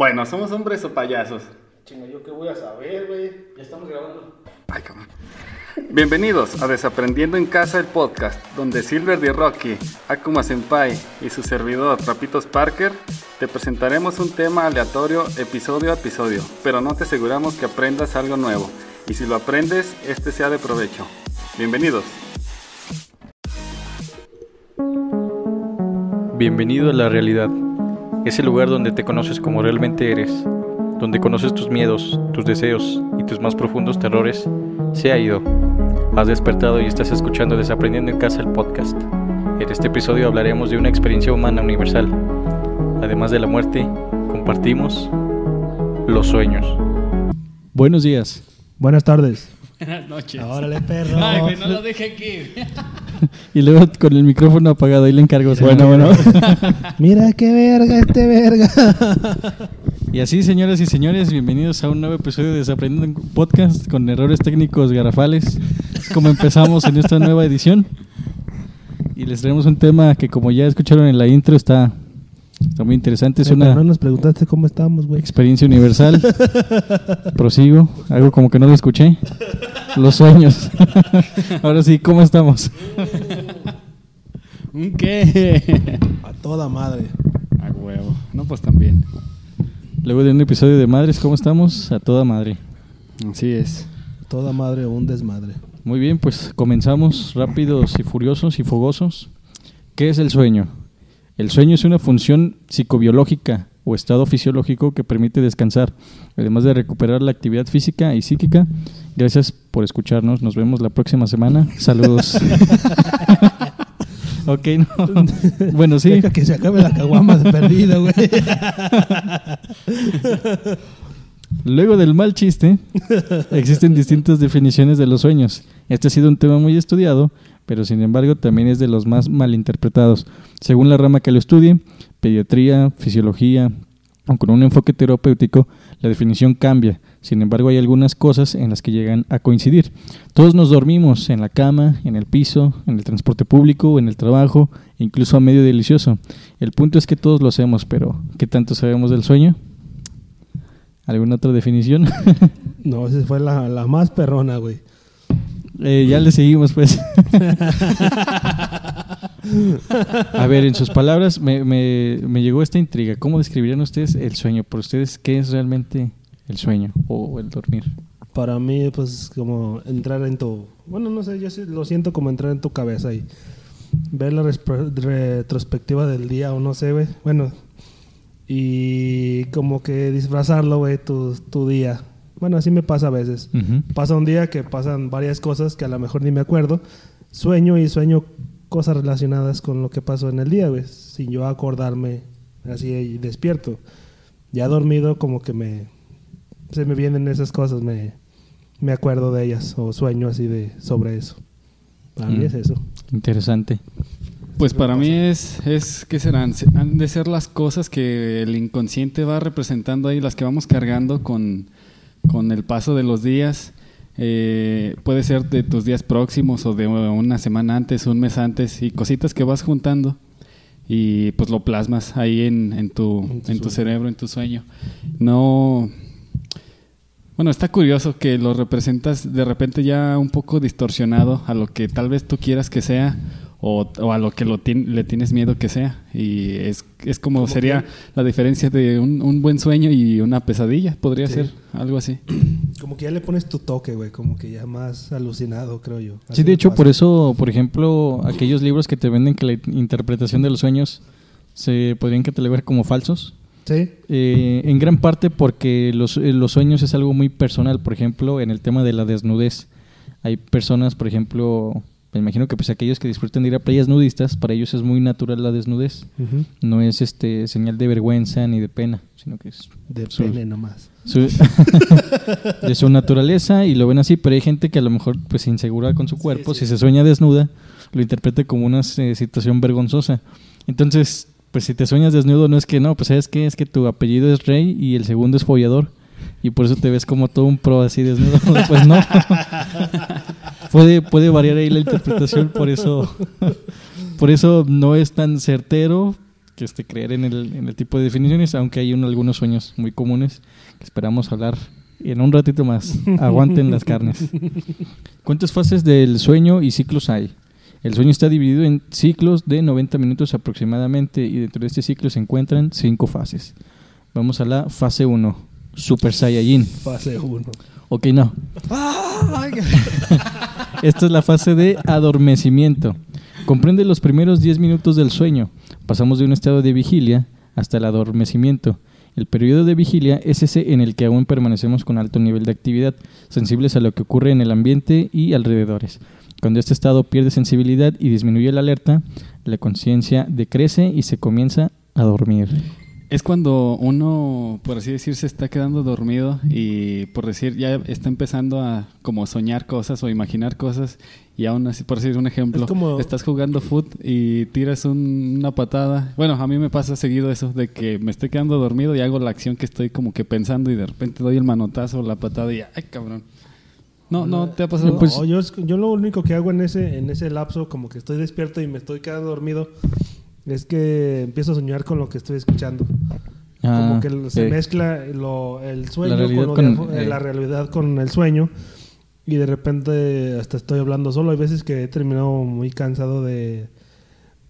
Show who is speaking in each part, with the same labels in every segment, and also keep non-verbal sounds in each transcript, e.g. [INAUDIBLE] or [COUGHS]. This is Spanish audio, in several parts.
Speaker 1: Bueno, ¿somos hombres o payasos?
Speaker 2: Chinga, ¿yo qué voy a saber, güey? Ya estamos grabando.
Speaker 1: Ay, cabrón. Bienvenidos a Desaprendiendo en Casa el podcast, donde Silver de Rocky, Akuma Senpai y su servidor Rapitos Parker te presentaremos un tema aleatorio episodio a episodio, pero no te aseguramos que aprendas algo nuevo, y si lo aprendes, este sea de provecho. Bienvenidos.
Speaker 3: Bienvenido a la realidad, ese lugar donde te conoces como realmente eres, donde conoces tus miedos, tus deseos y tus más profundos terrores, se ha ido. Has despertado y estás escuchando Desaprendiendo en Casa el podcast. En este episodio hablaremos de una experiencia humana universal. Además de la muerte, compartimos los sueños. Buenos días.
Speaker 2: Buenas tardes.
Speaker 4: Buenas noches.
Speaker 2: Órale, perro.
Speaker 4: Ay, güey, no lo deje aquí. [LAUGHS]
Speaker 3: Y luego con el micrófono apagado, ahí le encargo.
Speaker 2: Bueno, bueno. [LAUGHS] Mira qué verga este verga.
Speaker 3: Y así, señoras y señores, bienvenidos a un nuevo episodio de Desaprendiendo en Podcast con errores técnicos garrafales. Es como empezamos en esta nueva edición. Y les traemos un tema que, como ya escucharon en la intro, está, está muy interesante. Es
Speaker 2: pero
Speaker 3: una
Speaker 2: no nos preguntaste cómo estábamos, güey.
Speaker 3: experiencia universal. [LAUGHS] Prosigo. Algo como que no lo escuché. Los sueños. [LAUGHS] Ahora sí, ¿cómo estamos?
Speaker 4: ¿Un qué? [LAUGHS]
Speaker 2: A toda madre.
Speaker 4: A huevo. No, pues también.
Speaker 3: Luego de un episodio de Madres, ¿cómo estamos? A toda madre.
Speaker 4: Así es.
Speaker 2: A toda madre o un desmadre.
Speaker 3: Muy bien, pues comenzamos rápidos y furiosos y fogosos. ¿Qué es el sueño? El sueño es una función psicobiológica o estado fisiológico que permite descansar, además de recuperar la actividad física y psíquica. Gracias por escucharnos. Nos vemos la próxima semana. Saludos. [LAUGHS] ok, no. [LAUGHS] Bueno, sí.
Speaker 2: Deja que se acabe la caguama de perdida, güey.
Speaker 3: Luego del mal chiste, existen distintas definiciones de los sueños. Este ha sido un tema muy estudiado, pero sin embargo también es de los más malinterpretados. Según la rama que lo estudie, pediatría, fisiología, o con un enfoque terapéutico, la definición cambia. Sin embargo, hay algunas cosas en las que llegan a coincidir. Todos nos dormimos en la cama, en el piso, en el transporte público, en el trabajo, incluso a medio delicioso. El punto es que todos lo hacemos, pero ¿qué tanto sabemos del sueño? ¿Alguna otra definición? [LAUGHS]
Speaker 2: No, esa fue la, la más perrona, güey.
Speaker 3: Eh, ya le seguimos, pues. [LAUGHS] A ver, en sus palabras me, me- me llegó esta intriga. ¿Cómo describirían ustedes el sueño? Por ustedes, ¿qué es realmente el sueño o el dormir?
Speaker 2: Para mí, pues, como entrar en tu... Bueno, no sé, yo lo siento como entrar en tu cabeza y ver la retrospectiva del día o no sé, güey. Bueno, y como que disfrazarlo, güey, tu, tu día. Bueno, así me pasa a veces.
Speaker 3: Ujú.
Speaker 2: Pasa un día que pasan varias cosas que a lo mejor ni me acuerdo. Sueño y sueño cosas relacionadas con lo que pasó en el día, güey, sin yo acordarme así y despierto. Ya dormido como que me se me vienen esas cosas, me, me acuerdo de ellas o sueño así de sobre eso. Para mí
Speaker 3: Mm.
Speaker 2: es eso.
Speaker 3: Interesante.
Speaker 4: Pues para mí es, es ¿qué serán? Se- Han de ser las cosas que el inconsciente va representando ahí, las que vamos cargando con, con el paso de los días. Eh, puede ser de tus días próximos o de una semana antes, un mes antes, y cositas que vas juntando y pues lo plasmas ahí en, en tu,
Speaker 2: En tu
Speaker 4: en tu
Speaker 2: sueño.
Speaker 4: cerebro, en tu sueño. No... Bueno, está curioso que lo representas de repente ya un poco distorsionado a lo que tal vez tú quieras que sea o, o a lo que lo le tienes miedo que sea. Y es, es como sería la diferencia de un, un buen sueño y una pesadilla, podría
Speaker 2: Sí.
Speaker 4: ser algo así. [CLEARS THROAT]
Speaker 2: Como que ya le pones tu toque, güey, como que ya más alucinado, creo yo. Así
Speaker 3: Sí, de hecho,
Speaker 2: pasa.
Speaker 3: por eso, por ejemplo, aquellos libros que te venden que la interpretación de los sueños se podrían catalogar como falsos.
Speaker 2: Sí.
Speaker 3: Eh, en gran parte porque los, eh, los sueños es algo muy personal, por ejemplo, en el tema de la desnudez. Hay personas, por ejemplo, me imagino que pues aquellos que disfrutan de ir a playas nudistas, para ellos es muy natural la desnudez. No es este señal de vergüenza ni de pena, sino que es
Speaker 2: De
Speaker 3: su-
Speaker 2: pene nomás.
Speaker 3: su- [LAUGHS] de su naturaleza y lo ven así, pero hay gente que a lo mejor pues se insegura con su cuerpo, si se sueña desnuda, lo interpreta como una eh, situación vergonzosa. Entonces, pues si te sueñas desnudo no es que no, pues sabes que es que tu apellido es Rey y el segundo es follador y por eso te ves como todo un pro así desnudo. [LAUGHS] pues no. [LAUGHS] puede puede variar ahí la interpretación, por eso [LAUGHS] por eso no es tan certero que este, creer en el, en el tipo de definiciones, aunque hay un- algunos sueños muy comunes que esperamos hablar en un ratito más. Aguanten las carnes. ¿Cuántas fases del sueño y ciclos hay? El sueño está dividido en ciclos de 90 minutos aproximadamente y dentro de este ciclo se encuentran cinco fases. Vamos a la fase 1, Super Saiyajin.
Speaker 2: Fase 1.
Speaker 3: Ok, no. [LAUGHS] Esta es la fase de adormecimiento. Comprende los primeros 10 minutos del sueño. Pasamos de un estado de vigilia hasta el adormecimiento. El periodo de vigilia es ese en el que aún permanecemos con alto nivel de actividad, sensibles a lo que ocurre en el ambiente y alrededores. Cuando este estado pierde sensibilidad y disminuye la alerta, la conciencia decrece y se comienza a dormir.
Speaker 4: Es cuando uno, por así decir, se está quedando dormido y por decir, ya está empezando a como soñar cosas o imaginar cosas y aún así, por decir un ejemplo,
Speaker 2: Es como-
Speaker 4: estás jugando foot y tiras un- una patada. Bueno, a mí me pasa seguido eso, de que me estoy quedando dormido y hago la acción que estoy como que pensando y de repente doy el manotazo o la patada y ¡ay, cabrón! No, no, ¿te ha pasado?
Speaker 2: No,
Speaker 3: Pues-
Speaker 2: yo, yo lo único que hago en ese, en ese lapso, como que estoy despierto y me estoy quedando dormido, es que empiezo a soñar con lo que estoy escuchando. como
Speaker 3: Ah,
Speaker 2: que se mezcla lo- el sueño
Speaker 3: La realidad
Speaker 2: con, lo
Speaker 3: con-
Speaker 2: de-
Speaker 3: eh.
Speaker 2: la realidad con el sueño. Y de repente hasta estoy hablando solo. Hay veces que he terminado muy cansado de,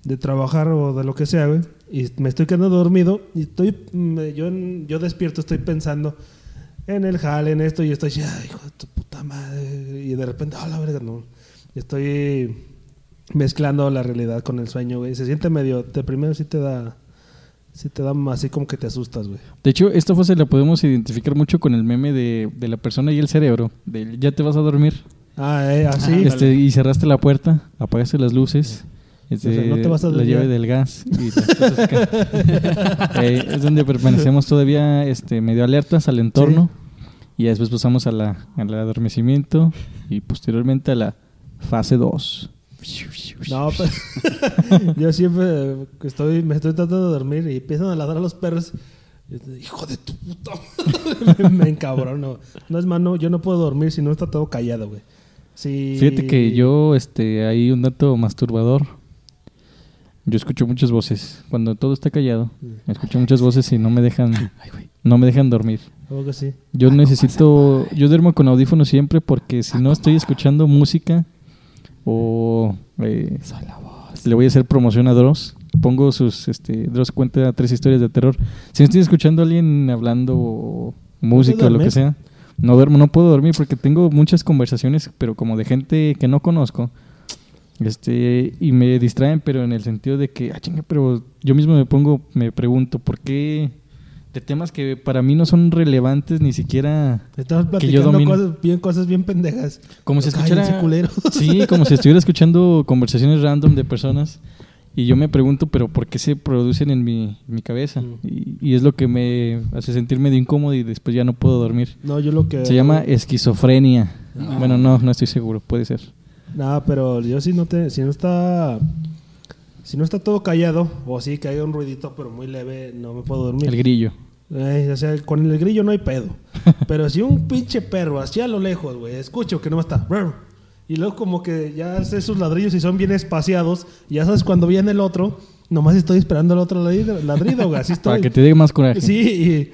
Speaker 2: de trabajar o de lo que sea, güey. Y me estoy quedando dormido y estoy, me- yo, yo despierto, estoy pensando en el jale, en esto, y estoy, ay, hijo de tu puta madre. Y de repente, ah, la verga, no. Estoy mezclando la realidad con el sueño, güey. Se siente medio, de primero sí te da, sí te da así como que te asustas, güey.
Speaker 3: De hecho, esta fase la podemos identificar mucho con el meme de, de la persona y el cerebro. Del ya te vas a dormir.
Speaker 2: Ah, eh, así.
Speaker 3: Este, y cerraste la puerta, apagaste las luces. Este,
Speaker 2: O sea, no te vas a
Speaker 3: la llave del gas y las cosas [LAUGHS] Eh, es donde permanecemos todavía este, medio alertas al entorno y después pasamos a la, al adormecimiento y posteriormente a la fase 2.
Speaker 2: No, pero [LAUGHS] yo siempre estoy, me estoy tratando de dormir y empiezan a ladrar los perros. Hijo de tu puta [LAUGHS] me encabrono. No es mano, yo no puedo dormir si no está todo callado, güey. Sí.
Speaker 3: Fíjate que yo, este, hay un dato masturbador. Yo escucho muchas voces. Cuando todo está callado, escucho muchas voces y no me dejan, no me dejan dormir. Yo necesito, yo duermo con audífonos siempre porque si no estoy escuchando música o eh, le voy a hacer promoción a Dross, pongo sus, este, Dross cuenta tres historias de terror. Si no estoy escuchando a alguien hablando o música o lo que sea, no duermo, no puedo dormir porque tengo muchas conversaciones, pero como de gente que no conozco. Este, y me distraen, pero en el sentido de que, ah, chinga, pero yo mismo me pongo, me pregunto, ¿por qué de temas que para mí no son relevantes ni siquiera
Speaker 2: Estamos
Speaker 3: Que yo
Speaker 2: platicando
Speaker 3: domino.
Speaker 2: cosas bien, cosas bien pendejas.
Speaker 3: como si escuchara
Speaker 2: culeros. [LAUGHS]
Speaker 3: Sí, como si estuviera escuchando conversaciones random de personas y yo me pregunto, pero ¿por qué se producen en mi, en mi cabeza?
Speaker 2: Mm.
Speaker 3: Y, y es lo que me hace sentir medio incómodo y después ya no puedo dormir.
Speaker 2: No, yo lo que.
Speaker 3: Se llama esquizofrenia.
Speaker 4: Ah.
Speaker 3: Bueno, no, no estoy seguro, puede ser.
Speaker 2: No, pero yo si no te, si no está, si no está todo callado o sí que hay un ruidito pero muy leve, no me puedo dormir.
Speaker 3: El grillo.
Speaker 2: Eh, o sea, con el grillo no hay pedo. [LAUGHS] Pero si un pinche perro así a lo lejos, güey, escucho que no está. Y luego como que ya hace sus ladrillos y son bien espaciados. Y ya sabes cuando viene el otro, nomás estoy esperando el otro ladrido, ladrido güey. Así [LAUGHS] estoy.
Speaker 3: Para que te dé más coraje.
Speaker 2: Sí, y...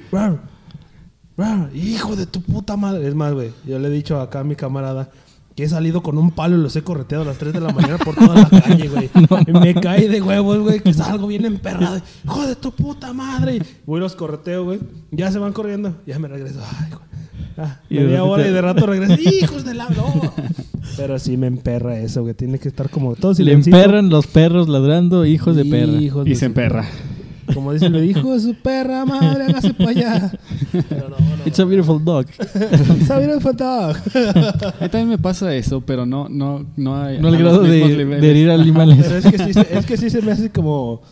Speaker 2: hijo de tu puta madre. Es más, güey, yo le he dicho acá a mi camarada que he salido con un palo y los he correteado a las 3 de la mañana por toda la calle, güey. [LAUGHS] Me cae de huevos, güey, que salgo bien emperrado. Hijo de tu puta madre. Voy y los correteo, güey. Ya se van corriendo. Ya me regreso. Ay, güey. Ah,
Speaker 3: Y de
Speaker 2: media y de rato regreso. [LAUGHS] ¡Hijos de la... No! Pero sí me emperra eso, güey. Tiene que estar como todo
Speaker 3: Le
Speaker 2: silencito.
Speaker 3: emperran los perros ladrando, hijos de perra.
Speaker 2: Hijos
Speaker 4: Y
Speaker 2: de
Speaker 4: se
Speaker 2: su-
Speaker 4: emperra.
Speaker 2: Como dice el hijo de su perra madre, hágase para allá. Pero no, no.
Speaker 3: It's a beautiful dog.
Speaker 2: Está bien el dog. [LAUGHS]
Speaker 4: A mí también me pasa eso, pero no, no, no hay.
Speaker 3: No al
Speaker 4: a
Speaker 3: grado de, de herir animales.
Speaker 2: Pero es que, sí, se- es que sí se me hace como.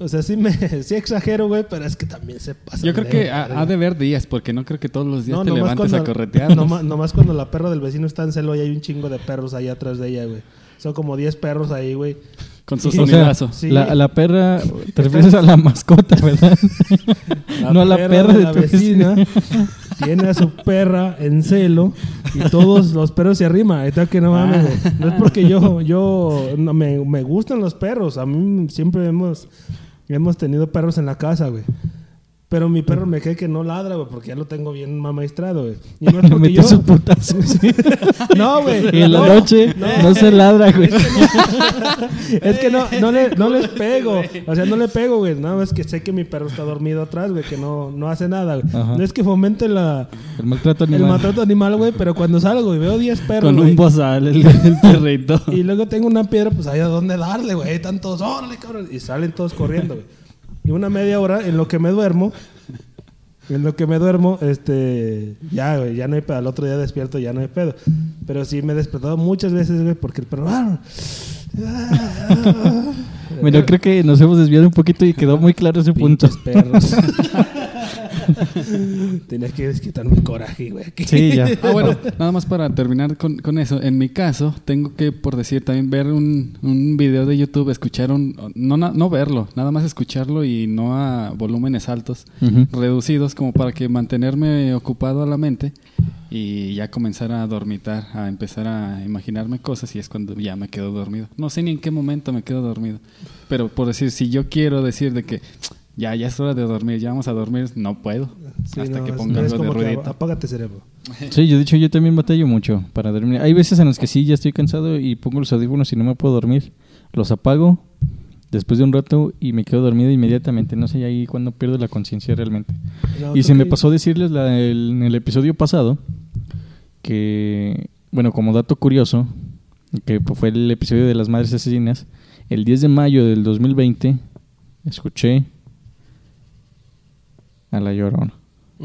Speaker 2: O sea, sí me sí exagero, güey, pero es que también se pasa.
Speaker 4: Yo creo
Speaker 2: de
Speaker 4: que ha, ha de haber días, porque no creo que todos los días te
Speaker 2: nomás
Speaker 4: levantes
Speaker 2: cuando-
Speaker 4: a corretear. [LAUGHS]
Speaker 2: Nomás, nomás cuando la perra del vecino está en celo y hay un chingo de perros ahí atrás de ella, güey. Son como 10 perros ahí, güey.
Speaker 4: Con su
Speaker 2: Sí.
Speaker 3: O sea,
Speaker 4: sonidazo.
Speaker 2: Sí.
Speaker 3: la, la perra, te refieres a la mascota, ¿verdad? no a la perra, de,
Speaker 2: la
Speaker 3: tu
Speaker 2: vecina. Tiene a su perra en celo y todos los perros se arriman. Está que no mames,
Speaker 3: Ah.
Speaker 2: güey. No es porque yo, yo no, me, me gustan los perros. A mí siempre hemos hemos tenido perros en la casa, güey. Pero mi perro me cree que no ladra, güey, porque ya lo tengo bien maestrado, güey. Y no es [LAUGHS] porque yo-
Speaker 3: su putazo. [LAUGHS]
Speaker 2: No, güey.
Speaker 3: Y [LAUGHS] en la
Speaker 2: no,
Speaker 3: noche no, se ladra, güey.
Speaker 2: Es que no, no, le, no les pego. O sea, no le pego, güey. Nada más que sé que mi perro está dormido atrás, güey, que no, no hace nada, güey. No es que fomente la,
Speaker 3: El maltrato
Speaker 2: el
Speaker 3: animal.
Speaker 2: maltrato animal, güey, pero cuando salgo y veo 10 perros,
Speaker 4: Con un bozal, el, el perrito.
Speaker 2: y luego tengo una piedra, pues hay a dónde darle, güey. Hay tantos, órale, cabrón. Y salen todos corriendo, güey. Y una media hora en lo que me duermo, en lo que me duermo, este, ya, güey, ya no hay pedo. Al otro día despierto, ya no hay pedo. Pero sí me he despertado muchas veces, güey, porque el perro. ¡ah!
Speaker 3: Bueno, creo que nos hemos desviado un poquito y quedó muy claro ese punto.
Speaker 2: Pinches perros. [LAUGHS] [LAUGHS] Tenía que desquitar mi coraje, güey.
Speaker 3: Sí, ya. [LAUGHS]
Speaker 4: Ah, bueno, nada más para terminar con, con eso. En mi caso, tengo que, por decir, también ver un, un video de YouTube, escuchar un... No, na- no verlo, nada más escucharlo y no a volúmenes altos, reducidos, como para que mantenerme ocupado a la mente y ya comenzar a dormitar, a empezar a imaginarme cosas y es cuando ya me quedo dormido. No sé ni en qué momento me quedo dormido. Pero por decir, si yo quiero decir de que ya, ya es hora de dormir, ya vamos a dormir, no puedo.
Speaker 2: Sí,
Speaker 4: hasta
Speaker 2: no,
Speaker 4: que ponga algo de
Speaker 2: como que
Speaker 4: ruidito.
Speaker 2: Apágate, cerebro. [LAUGHS]
Speaker 3: Sí, yo de hecho yo también batallo mucho para dormir. Hay veces en las que sí, ya estoy cansado y pongo los audífonos y no me puedo dormir. Los apago después de un rato y me quedo dormido inmediatamente. No sé ahí cuando pierdo la conciencia realmente.
Speaker 2: No,
Speaker 3: Y se me pasó decirles la- el- en el episodio pasado que, bueno, como dato curioso, que pues, fue el episodio de las madres asesinas, el 10 de mayo del 2020 escuché a La Llorona.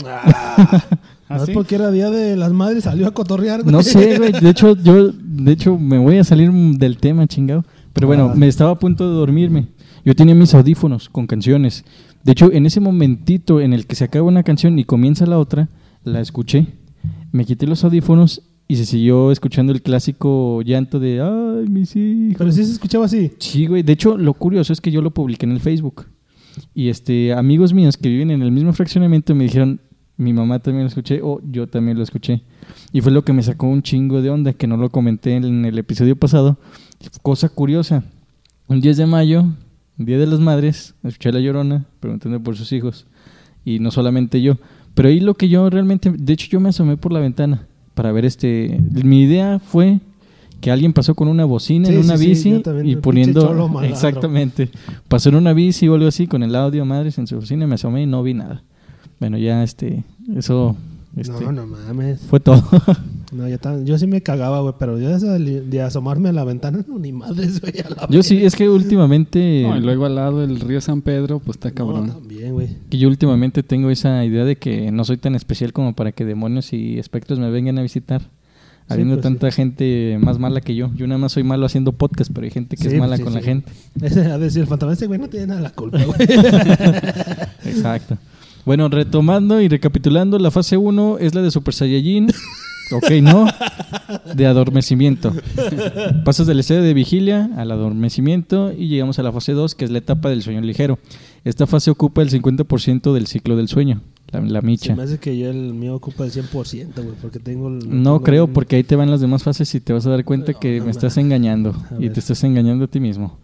Speaker 2: Ah, [LAUGHS]
Speaker 4: ¿Ah, sí?
Speaker 2: porque era día de las madres, salió a cotorrear, güey.
Speaker 3: No sé, [LAUGHS] güey. De hecho, yo, de hecho, me voy a salir del tema, chingado. Pero bueno,
Speaker 2: Ah.
Speaker 3: me estaba a punto de dormirme. Yo tenía mis audífonos con canciones. De hecho, en ese momentito en el que se acaba una canción y comienza la otra, la escuché. Me quité los audífonos y se siguió escuchando el clásico llanto de ay, mis hijos.
Speaker 2: Pero sí se escuchaba así.
Speaker 3: Sí, güey. De hecho, lo curioso es que yo lo publiqué en el Facebook. Y este amigos míos que viven en el mismo fraccionamiento me dijeron, mi mamá también lo escuché o yo también lo escuché. Y fue lo que me sacó un chingo de onda, que no lo comenté en el episodio pasado. Cosa curiosa. Un 10 de mayo, Día de las Madres, escuché a La Llorona preguntando por sus hijos. Y no solamente yo. Pero ahí lo que yo realmente, de hecho yo me asomé por la ventana para ver este... Mi idea fue que alguien pasó con una bocina
Speaker 2: Sí,
Speaker 3: en una
Speaker 2: sí,
Speaker 3: bici y poniendo... Exactamente. Pasó en una bici o algo así con el audio madres en su bocina, me asomé y no vi nada. Bueno, ya este... Eso... Este,
Speaker 2: No, no mames.
Speaker 3: Fue todo. [LAUGHS]
Speaker 2: No, yo, yo sí me cagaba, güey, pero yo de, asomarme a la ventana, no, ni madres, güey. a la
Speaker 3: yo sí, es que últimamente... [LAUGHS]
Speaker 4: No, y luego al lado el río San Pedro, pues está
Speaker 2: No,
Speaker 4: cabrón.
Speaker 2: también, güey.
Speaker 3: Que yo últimamente tengo esa idea de que no soy tan especial como para que demonios y espectros me vengan a visitar. Habiendo
Speaker 2: pues,
Speaker 3: tanta gente más mala que yo. Yo nada más soy malo haciendo podcast, pero hay gente que
Speaker 2: Sí,
Speaker 3: es mala
Speaker 2: pues, sí,
Speaker 3: con la gente. [LAUGHS]
Speaker 2: Ese, a decir, el fantasma ese güey no tiene nada la culpa, güey. [LAUGHS]
Speaker 3: Exacto. Bueno, retomando y recapitulando, la fase 1 es la de Super Saiyajin. [LAUGHS] ok, no. De adormecimiento. Pasas del estado de vigilia al adormecimiento y llegamos a la fase 2, que es la etapa del sueño ligero. Esta fase ocupa el 50% del ciclo del sueño, la, la
Speaker 2: Se
Speaker 3: micha.
Speaker 2: me hace que yo el mío ocupa el 100%, güey, porque tengo... el-
Speaker 3: No
Speaker 2: tengo
Speaker 3: creo,
Speaker 2: un-
Speaker 3: porque ahí te van las demás fases y te vas a dar cuenta
Speaker 2: No,
Speaker 3: que
Speaker 2: no
Speaker 3: me estás engañando
Speaker 2: A
Speaker 3: y
Speaker 2: ver.
Speaker 3: te estás engañando a ti mismo.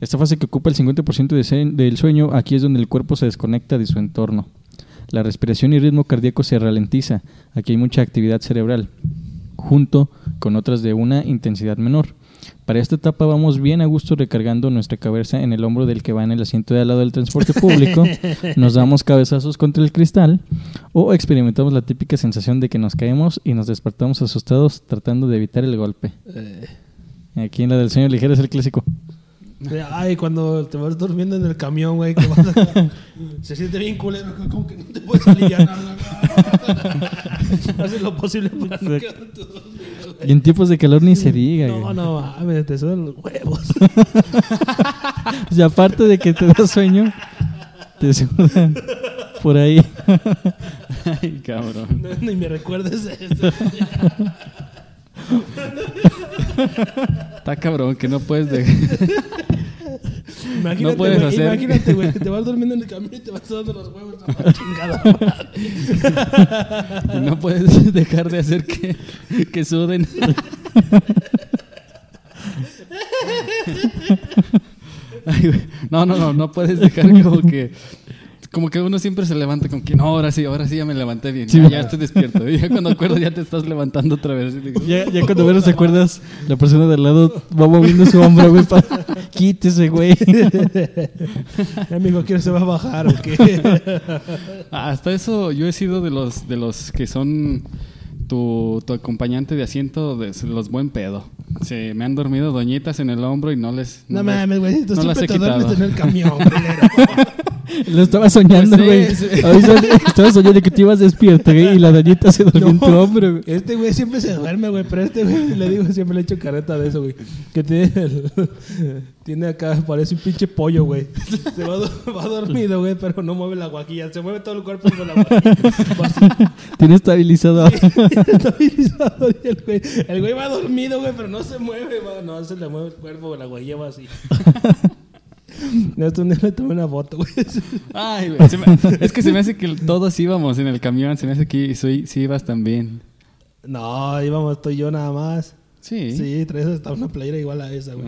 Speaker 3: Esta fase que ocupa el 50% de del sueño, aquí es donde el cuerpo se desconecta de su entorno. La respiración y ritmo cardíaco se ralentiza. Aquí hay mucha actividad cerebral, junto con otras de una intensidad menor. Para esta etapa vamos bien a gusto recargando nuestra cabeza en el hombro del que va en el asiento de al lado del transporte público, [LAUGHS] nos damos cabezazos contra el cristal o experimentamos la típica sensación de que nos caemos y nos despertamos asustados tratando de evitar el golpe.
Speaker 2: Eh,
Speaker 3: Aquí en la del sueño ligero es el clásico.
Speaker 2: De- ay, cuando te vas durmiendo en el camión, güey, que vas a- [LAUGHS] se siente bien culero, como que no te puedes aliviar. [LAUGHS] Haces lo posible para no quedarte dormido.
Speaker 3: Y en tiempos de calor ni se diga.
Speaker 2: No,
Speaker 3: güey.
Speaker 2: no, mames, te suenan los huevos. [LAUGHS]
Speaker 3: Y aparte de que te da sueño, te sudan por ahí.
Speaker 4: Ay, cabrón.
Speaker 2: No, ni me recuerdes eso.
Speaker 4: Está cabrón que no puedes dejar.
Speaker 2: Imagínate,
Speaker 4: No puedes
Speaker 2: güey,
Speaker 4: hacer-
Speaker 2: imagínate, güey, que te vas durmiendo en el camión y te vas dando los huevos la chingada.
Speaker 4: no puedes dejar de hacer que, que suden. Ay. No, no, no, no puedes dejar como que. Como que uno siempre se levanta con que no, ahora sí, ahora sí ya me levanté bien.
Speaker 3: Sí.
Speaker 4: ya, ya estoy despierto. Y ya cuando acuerdo ya te estás levantando otra vez. Digo,
Speaker 3: Ya, ya cuando menos te acuerdas, la persona de al lado va moviendo su hombro, güey, para... Quítese, güey. [LAUGHS]
Speaker 2: Amigo, ¿quién se va a bajar o qué? [LAUGHS]
Speaker 4: Hasta eso yo he sido de los de los que son tu, tu acompañante de asiento de los buen pedo. Se me han dormido doñitas en el hombro y no les
Speaker 2: No
Speaker 4: les-
Speaker 2: mames, güey.
Speaker 4: No las he
Speaker 2: te duermes
Speaker 4: quitado.
Speaker 2: en el camión. [LAUGHS] [LAUGHS]
Speaker 3: Lo estaba soñando, güey.
Speaker 4: Pues sí, sí.
Speaker 3: Ahorita Estaba soñando que te ibas despierto, güey, y la dañita se durmió en tu
Speaker 2: No.
Speaker 3: hombro, güey.
Speaker 2: Este güey siempre se duerme, güey. Pero este güey, le digo, siempre le echo careta de eso, güey. Que tiene, el- [LAUGHS] tiene acá, parece un pinche pollo, güey. Se va, do- va dormido, güey, pero no mueve la guajilla. Se mueve todo el cuerpo con la guajilla. [LAUGHS]
Speaker 3: Tiene estabilizado.
Speaker 2: estabilizado. Y el güey, el güey va dormido, güey, pero no se mueve, va. No, se le mueve el cuerpo, la guajilla va así. No, esto día le tomé una foto, güey.
Speaker 4: Ay, güey, me- es que se me hace que todos íbamos en el camión. Se me hace que soy, sí ibas también.
Speaker 2: No, íbamos, estoy yo nada más.
Speaker 4: Sí.
Speaker 2: Sí, traes hasta una playera igual a esa, güey.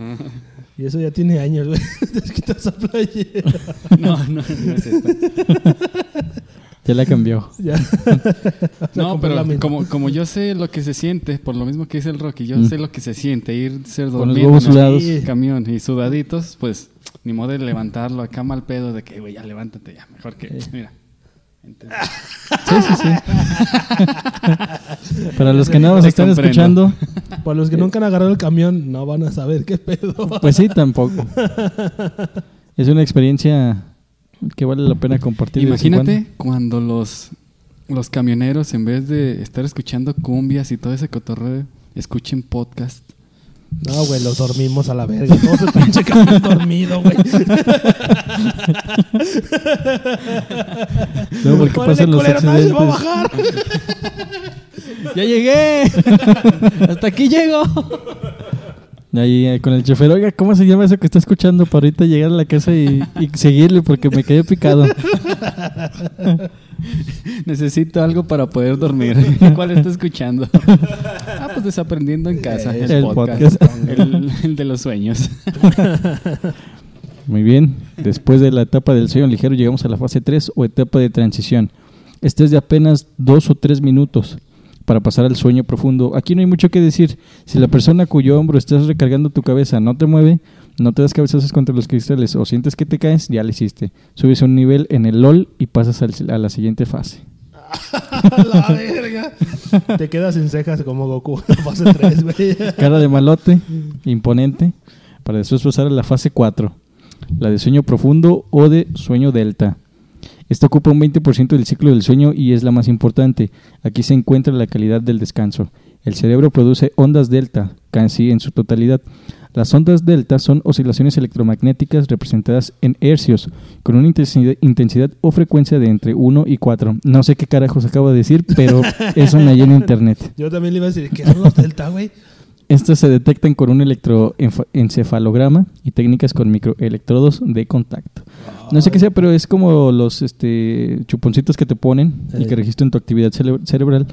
Speaker 2: Y eso ya tiene años, güey. [LAUGHS] Te has quitado esa playera.
Speaker 4: No, no, no es esta.
Speaker 3: Ya la cambió. [LAUGHS]
Speaker 2: ya. [LAUGHS]
Speaker 4: No, pero como, como yo sé lo que se siente, por lo mismo que dice el Rocky, yo
Speaker 3: Mm.
Speaker 4: sé lo que se siente ir ser
Speaker 3: Con los
Speaker 4: dormido
Speaker 3: huevos
Speaker 4: en el camión y sudaditos, pues ni modo de levantarlo acá mal pedo de que, güey, ya levántate ya, mejor que, mira. Entonces,
Speaker 3: Sí, sí, sí. [LAUGHS] Para los que no nos están
Speaker 4: comprendo.
Speaker 3: escuchando,
Speaker 2: Para los que nunca han agarrado el camión, no van a saber qué pedo.
Speaker 3: pues sí, tampoco. Es una experiencia que vale la pena compartir.
Speaker 4: Imagínate cuando los, los camioneros, en vez de estar escuchando cumbias y todo ese cotorreo, escuchen podcast.
Speaker 2: No, güey, los dormimos a la verga. Todo ese pinche camión dormido, güey.
Speaker 3: Luego, porque pasan los
Speaker 2: culero, nadie se va a bajar.
Speaker 4: ¡Ya llegué! [LAUGHS] ¡Hasta aquí llego!
Speaker 3: Ahí eh, con el chofer, oiga, ¿cómo se llama eso que está escuchando para ahorita llegar a la casa y, y seguirle porque me quedé picado? [LAUGHS]
Speaker 4: Necesito algo para poder dormir. [LAUGHS] ¿Cuál está escuchando? Ah, pues desaprendiendo en casa. El,
Speaker 3: El
Speaker 4: podcast.
Speaker 3: podcast.
Speaker 4: El, el de los sueños. [LAUGHS]
Speaker 3: Muy bien, después de la etapa del sueño ligero llegamos a la fase 3 o etapa de transición. Esta es de apenas dos o tres minutos para pasar al sueño profundo. Aquí no hay mucho que decir. Si la persona cuyo hombro estás recargando tu cabeza no te mueve, no te das cabezazos contra los cristales o sientes que te caes, ya lo hiciste. Subes un nivel en el LOL y pasas al- a la siguiente fase. [LAUGHS]
Speaker 2: La verga. Te quedas sin cejas como Goku fase 3, güey. [LAUGHS]
Speaker 3: Cara de malote, imponente, para después pasar a la fase 4, la de sueño profundo o de sueño delta. Esta ocupa un 20% del ciclo del sueño y es la más importante. Aquí se encuentra la calidad del descanso. El cerebro produce ondas delta, casi en su totalidad. Las ondas delta son oscilaciones electromagnéticas representadas en hercios, con una intensidad, o frecuencia de entre 1 y 4. No sé qué carajos acabo de decir, pero eso me hallé en internet.
Speaker 2: Yo también le iba a decir, ¿qué son los delta, güey?
Speaker 3: Estas se detectan con un electroencefalograma y técnicas con microelectrodos de contacto. No sé qué sea, pero es como los este, chuponcitos que te ponen y que registran tu actividad cere- cerebral.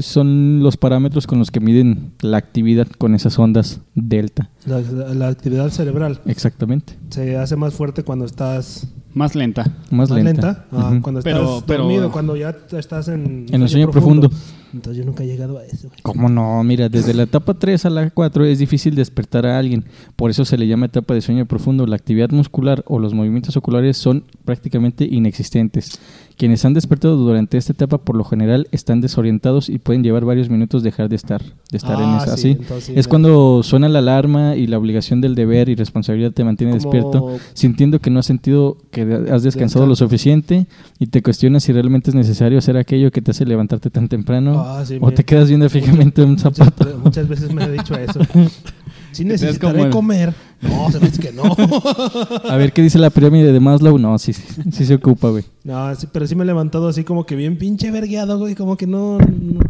Speaker 3: Son los parámetros con los que miden la actividad con esas ondas delta.
Speaker 2: La, la actividad cerebral
Speaker 3: Exactamente.
Speaker 2: se hace más fuerte cuando estás
Speaker 4: Más lenta.
Speaker 3: Más,
Speaker 2: más
Speaker 3: lenta.
Speaker 2: lenta. Ah. Cuando estás
Speaker 4: Pero- pero-
Speaker 2: dormido, cuando ya estás en,
Speaker 3: En el sueño profundo.
Speaker 2: Entonces yo nunca he llegado a eso.
Speaker 3: ¿Cómo no? Mira, desde la etapa 3 a la 4 es difícil despertar a alguien. Por eso se le llama etapa de sueño profundo. La actividad muscular o los movimientos oculares son prácticamente inexistentes. Quienes han despertado durante esta etapa por lo general están desorientados y pueden llevar varios minutos dejar de estar, de estar en
Speaker 2: Ah,
Speaker 3: esa.
Speaker 2: sí,
Speaker 3: es cuando suena la alarma y la obligación del deber y responsabilidad te mantiene despierto, sintiendo que no has sentido que has descansado lo suficiente y te cuestionas si realmente es necesario hacer aquello que te hace levantarte tan temprano
Speaker 2: Ah, sí,
Speaker 3: o te quedas viendo fijamente un
Speaker 2: Muchas,
Speaker 3: zapato.
Speaker 2: muchas veces me ha dicho eso. [LAUGHS] Si
Speaker 4: ves
Speaker 2: necesitaré
Speaker 4: como
Speaker 2: comer. [LAUGHS] No, se me dice que no. [LAUGHS]
Speaker 3: A ver qué dice la pirámide de Maslow. No, sí, sí, sí se ocupa, güey.
Speaker 2: No, sí, pero sí me he levantado así como que bien pinche vergueado, güey. Como que no. no.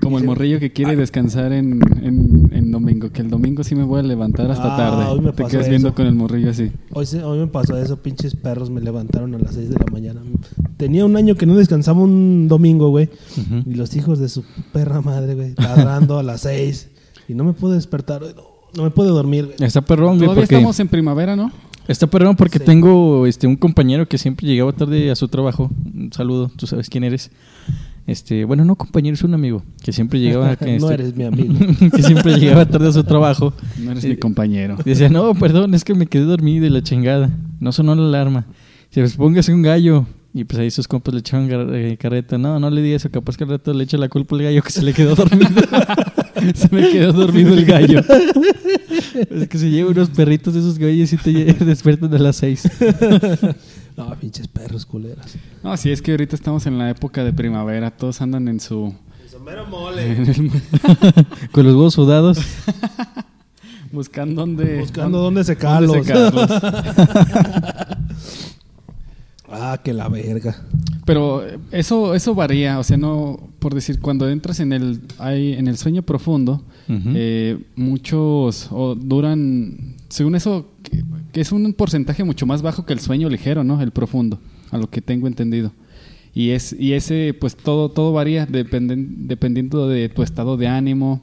Speaker 4: Como el morrillo que quiere descansar en, en, en domingo. Que el domingo sí me voy a levantar hasta
Speaker 2: Ah,
Speaker 4: tarde.
Speaker 2: hoy me
Speaker 4: Te quedas viendo con el morrillo así.
Speaker 2: Hoy, se- hoy me pasó eso, pinches perros me levantaron a las 6 de la mañana. Tenía un año que no descansaba un domingo, güey. Y los hijos de su perra madre, güey, ladrando a las 6. Y no me pude despertar. No, No me puedo dormir, güey.
Speaker 3: Está perrón, güey,
Speaker 4: Todavía
Speaker 3: porque...
Speaker 4: estamos en primavera, ¿no?
Speaker 3: Está perrón porque
Speaker 2: Sí.
Speaker 3: tengo este un compañero que siempre llegaba tarde a su trabajo. Un saludo, tú sabes quién eres. Este, bueno, no compañero, es un amigo que siempre llegaba que, [LAUGHS]
Speaker 2: no
Speaker 3: este,
Speaker 2: eres mi amigo. [LAUGHS]
Speaker 3: que siempre llegaba tarde a su trabajo.
Speaker 4: No eres
Speaker 3: Eh,
Speaker 4: mi compañero.
Speaker 3: Y decía, "No, perdón, es que me quedé dormido y la chingada. No sonó la alarma." Dice, pues póngase un gallo. Y pues ahí sus compas le echaban gar- eh, carreta. No, no le di eso. Capaz que al rato le echa la culpa al gallo que se le quedó dormido. [LAUGHS] [LAUGHS] se me quedó dormido el gallo. [LAUGHS] es que se lleva unos perritos de esos gallos y te [LAUGHS] despiertan a las seis.
Speaker 2: No, pinches perros culeras.
Speaker 4: No, sí, es que ahorita estamos en la época de primavera. Todos andan en su...
Speaker 2: mero mole.
Speaker 4: en el-
Speaker 3: Con los huevos sudados.
Speaker 4: buscando dónde...
Speaker 2: Buscando dónde secarlos.
Speaker 4: dónde secarlos.
Speaker 2: Ah, que la verga.
Speaker 4: Pero eso eso varía, o sea, no por decir cuando entras en el hay, en el sueño profundo, eh, muchos o duran según eso que, que es un porcentaje mucho más bajo que el sueño ligero, ¿no? El profundo, a lo que tengo entendido. Y es y ese pues todo todo varía dependen- dependiendo de tu estado de ánimo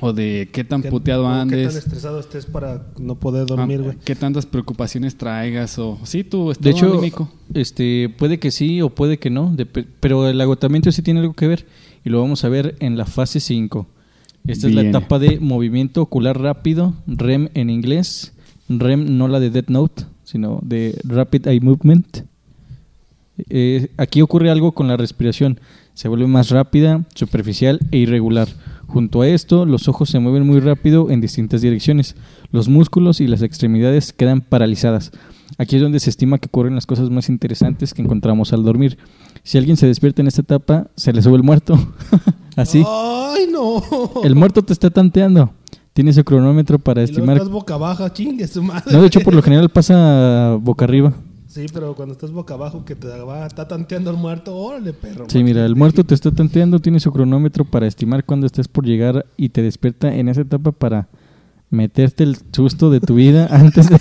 Speaker 4: o de qué tan
Speaker 2: ¿Qué-
Speaker 4: puteado
Speaker 2: o ¿Qué
Speaker 4: andes.
Speaker 2: tan estresado estés para no poder dormir,
Speaker 4: Ah,
Speaker 2: güey?
Speaker 4: ¿Qué tantas preocupaciones traigas? O sí, tu
Speaker 3: De
Speaker 4: estado
Speaker 3: hecho,
Speaker 4: anímico.
Speaker 3: este, puede que sí o puede que no, pero el agotamiento sí tiene algo que ver y lo vamos a ver en la fase 5. Esta es la etapa de movimiento ocular rápido, REM en inglés, REM no la de Death Note, sino de Rapid Eye Movement. Eh, aquí ocurre algo con la respiración, se vuelve más rápida, superficial e irregular. Junto a esto, los ojos se mueven muy rápido en distintas direcciones. Los músculos y las extremidades quedan paralizadas. Aquí es donde se estima que ocurren las cosas más interesantes que encontramos al dormir. Si alguien se despierta en esta etapa, se le sube el muerto. [LAUGHS] Así.
Speaker 2: ¡Ay, no!
Speaker 3: El muerto te está tanteando. Tiene su cronómetro para
Speaker 2: Y
Speaker 3: estimar.
Speaker 2: estás boca abaja, chingue su madre.
Speaker 3: No, de hecho, por lo general pasa boca arriba.
Speaker 2: Sí, pero cuando estás boca abajo que te va, está tanteando el muerto, órale, perro.
Speaker 3: Sí, mira, el muerto te está tanteando, tiene su cronómetro para estimar cuándo estés por llegar y te despierta en esa etapa para meterte el susto de tu vida [LAUGHS] antes de,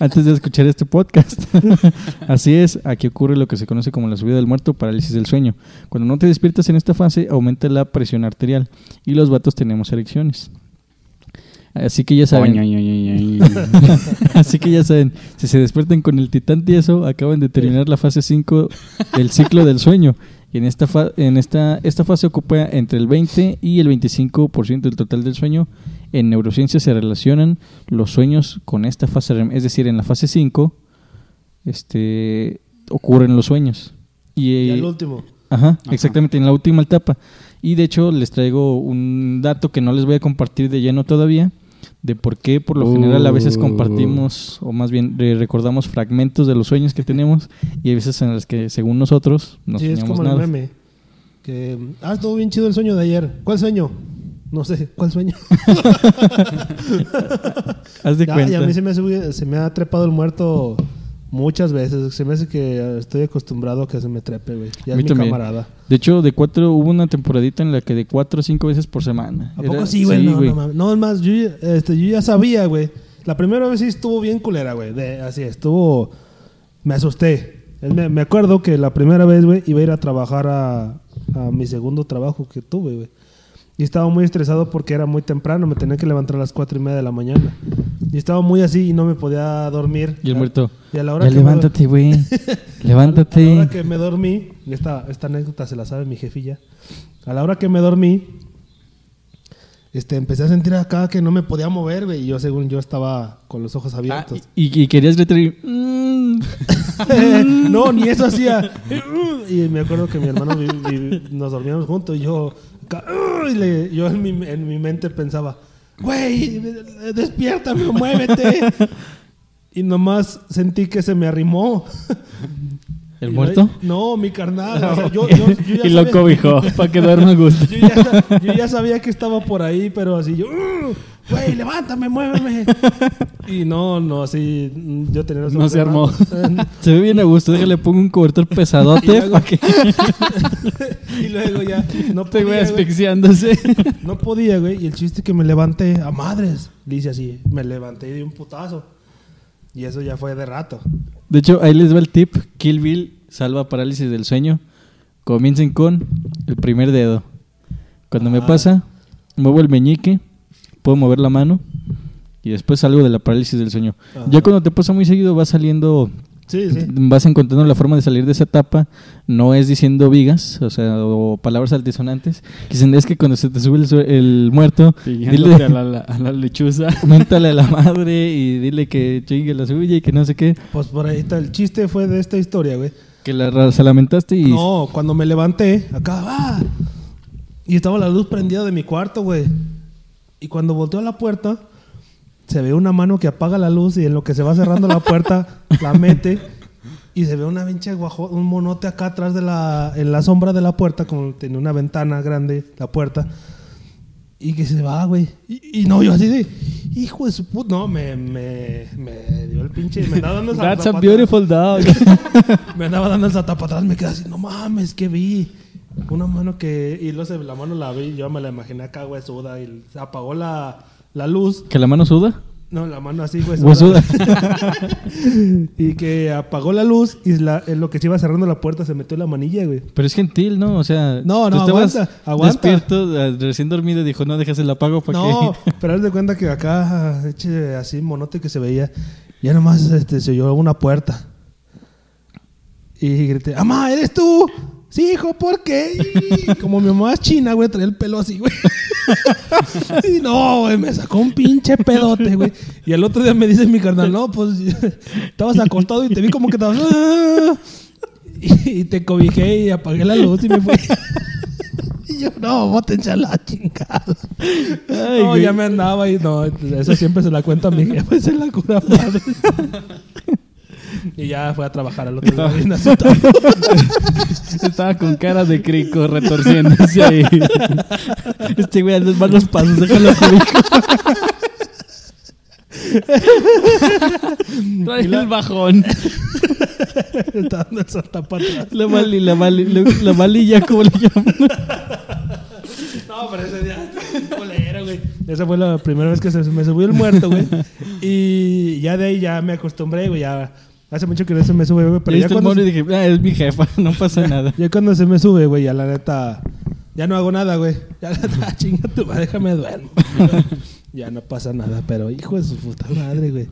Speaker 3: antes de escuchar este podcast. [LAUGHS] Así es, aquí ocurre lo que se conoce como la subida del muerto, parálisis del sueño. Cuando no te despiertas en esta fase, aumenta la presión arterial y los vatos tenemos erecciones. Así que ya saben. [LAUGHS] Así que ya saben, si se despiertan con el titán tieso, acaban de terminar la fase 5 del ciclo del sueño. Y en esta, fa- en esta, esta fase ocupa entre el 20 y el 25% del total del sueño. En neurociencia se relacionan los sueños con esta fase REM. Es decir, en la fase 5 este, ocurren los sueños. Y,
Speaker 2: Y
Speaker 3: eh,
Speaker 2: al último.
Speaker 3: Ajá,
Speaker 4: Ajá.
Speaker 3: exactamente, en la última etapa. Y de hecho les traigo un dato que no les voy a compartir de lleno todavía, de por qué por lo general a veces
Speaker 4: Uh.
Speaker 3: compartimos, o más bien re- recordamos fragmentos de los sueños que tenemos, y hay veces en las que según nosotros no
Speaker 2: sí, es
Speaker 3: soñamos
Speaker 2: como
Speaker 3: nada.
Speaker 2: el meme. Que, ah, estuvo bien chido el sueño de ayer. ¿Cuál sueño? No sé, ¿cuál sueño? [LAUGHS]
Speaker 3: Haz de
Speaker 2: Ya,
Speaker 3: cuenta.
Speaker 2: y a mí se me, ha subido- se me ha trepado el muerto muchas veces. Se me hace que estoy acostumbrado a que se me trepe, güey. Ya
Speaker 3: A mí
Speaker 2: es mi
Speaker 3: también.
Speaker 2: camarada.
Speaker 3: De hecho, de cuatro, hubo una temporadita en la que de cuatro o cinco veces por semana.
Speaker 2: ¿A
Speaker 3: Era-
Speaker 2: poco sí, güey? no, no, mames. no, es más, yo, ya- este, yo ya sabía, güey. La primera vez sí estuvo bien culera, güey. de- Así, estuvo... Me asusté. Es- Me, me acuerdo que la primera vez, güey, iba a ir a trabajar a, a mi segundo trabajo que tuve, güey. Y estaba muy estresado porque era muy temprano. Me tenía que levantar a las cuatro y media de la mañana. Y estaba muy así y no me podía dormir.
Speaker 3: Y el muerto.
Speaker 2: Y a la hora
Speaker 3: Ya
Speaker 2: que me-
Speaker 3: levántate, güey. [LAUGHS]
Speaker 2: A la
Speaker 3: levántate.
Speaker 2: hora que me dormí, esta, esta anécdota se la sabe mi jefilla. A la hora que me dormí, este, empecé a sentir acá que no me podía mover, güey. Y yo, según yo, estaba con los ojos
Speaker 3: Ah,
Speaker 2: abiertos.
Speaker 3: y, y querías gritar y, [LAUGHS] "Mm".
Speaker 2: no, ni eso hacía. [LAUGHS] y me acuerdo que mi hermano vi- vi- nos dormíamos juntos y yo, acá, y le- yo en mi, en mi mente pensaba, güey, despiértame, muévete. y nomás sentí que se me arrimó.
Speaker 3: ¿El muerto?
Speaker 2: No, no, mi carnal. o sea, yo, [LAUGHS] yo- yo ya
Speaker 4: y lo
Speaker 2: sabía-
Speaker 4: cobijó [LAUGHS] para que duerma a gusto.
Speaker 2: Yo ya, yo ya sabía que estaba por ahí, pero así yo, "Uh, güey, levántame, muéveme. [LAUGHS] Y no, no, así, yo tenía los
Speaker 4: No se armó. [LAUGHS]
Speaker 3: Se ve bien a gusto, déjale pongo un cobertor pesadote [LAUGHS]
Speaker 2: Y luego-
Speaker 3: que
Speaker 2: y luego ya, no podía, güey.
Speaker 4: asfixiándose.
Speaker 2: No podía, güey. Y el chiste es que me levanté a madres. Dice así, me levanté de un putazo. Y eso ya fue de rato.
Speaker 3: De hecho, ahí les va el tip. Kill Bill salva parálisis del sueño. Comiencen con el primer dedo. Cuando me
Speaker 2: Ah.
Speaker 3: pasa, muevo el meñique, puedo mover la mano y después algo de la parálisis del sueño.
Speaker 2: Ajá.
Speaker 3: Ya cuando te pasa muy seguido vas saliendo,
Speaker 2: Sí, sí.
Speaker 3: vas encontrando la forma de salir de esa etapa, no es diciendo vigas, o sea, o palabras altisonantes, dicen es que cuando se te sube el, el muerto, dile,
Speaker 4: a la, a la lechuza. [LAUGHS]
Speaker 3: méntale a la madre y dile que chingue la suya y que no sé qué,
Speaker 2: Pues por ahí está. El chiste fue de esta historia, güey.
Speaker 3: que la, se lamentaste y...
Speaker 2: No, cuando me levanté, acá, ¡ah! Y estaba la luz prendida de mi cuarto, güey. Y cuando volteo a la puerta, se ve una mano que apaga la luz y en lo que se va cerrando la puerta, [LAUGHS] la mete. Y se ve una pinche guajo, un monote acá atrás de la, en la sombra de la puerta, como tenía una ventana grande, la puerta. Y que se va, güey. Y, y no, yo así de, hijo de su puta. No, me, me, me dio el pinche. Me andaba dando esa [LAUGHS]
Speaker 4: That's a beautiful dog. [LAUGHS]
Speaker 2: me andaba dando el atrás, me quedé así, no mames, que vi. Una mano que. Y luego la mano la vi, yo me la imaginé acá, güey, suda, y se apagó la, la luz.
Speaker 3: ¿Que la mano suda?
Speaker 2: No, la mano así, güey,
Speaker 3: Huesuda. [LAUGHS]
Speaker 2: y que apagó la luz y la- en lo que se iba cerrando la puerta se metió la manilla, güey.
Speaker 3: Pero es gentil, ¿no? O sea,
Speaker 2: No, no, aguanta, aguanta.
Speaker 3: despierto, eh, recién dormido, dijo, no dejes el apago para
Speaker 2: No,
Speaker 3: que... [LAUGHS]
Speaker 2: pero haz de cuenta que acá, eche así monote que se veía, ya nomás este, se oyó una puerta. Y grité, ¡Amá, eres tú! Sí, hijo, ¿por qué? Y como mi mamá es china, güey, traía el pelo así, güey. [LAUGHS] y no, güey, me sacó un pinche pedote, güey. Y al otro día me dice mi carnal, no, pues estabas acostado y te vi como que estabas... "Ah". [LAUGHS] Y, y te cobijé y apagué la luz y me fui. [LAUGHS] y yo, no, bótense a la chingada.
Speaker 3: Ay,
Speaker 2: no,
Speaker 3: güey.
Speaker 2: ya me andaba y no, eso siempre se la cuento a mi jefe, se la cura madre. [LAUGHS] y ya fue a trabajar al otro día bien asustado.
Speaker 4: Estaba con cara de crico retorciéndose ahí. [LAUGHS]
Speaker 3: Este güey anda malos pasos, déjalo. [LAUGHS]
Speaker 4: Trae el bajón.
Speaker 2: Está dando el salta para atrás.
Speaker 3: La mali, la mali, la, la malilla, ¿cómo le llaman?
Speaker 2: No, pero ese día, culera, güey. Esa fue la primera vez que se me subió el muerto, güey. Y ya de ahí ya me acostumbré, güey. Ya hace mucho que no se me sube, güey. Pero ya
Speaker 3: el
Speaker 2: cuando,
Speaker 3: mono y dije, ah, es mi jefa, [LAUGHS] no pasa nada.
Speaker 2: ya cuando se me sube, güey, ya la neta, ya no hago nada, güey. Ya la neta, [LAUGHS] chinga tu madre, déjame duermo. [LAUGHS] ya no pasa nada, pero hijo de su puta madre, güey.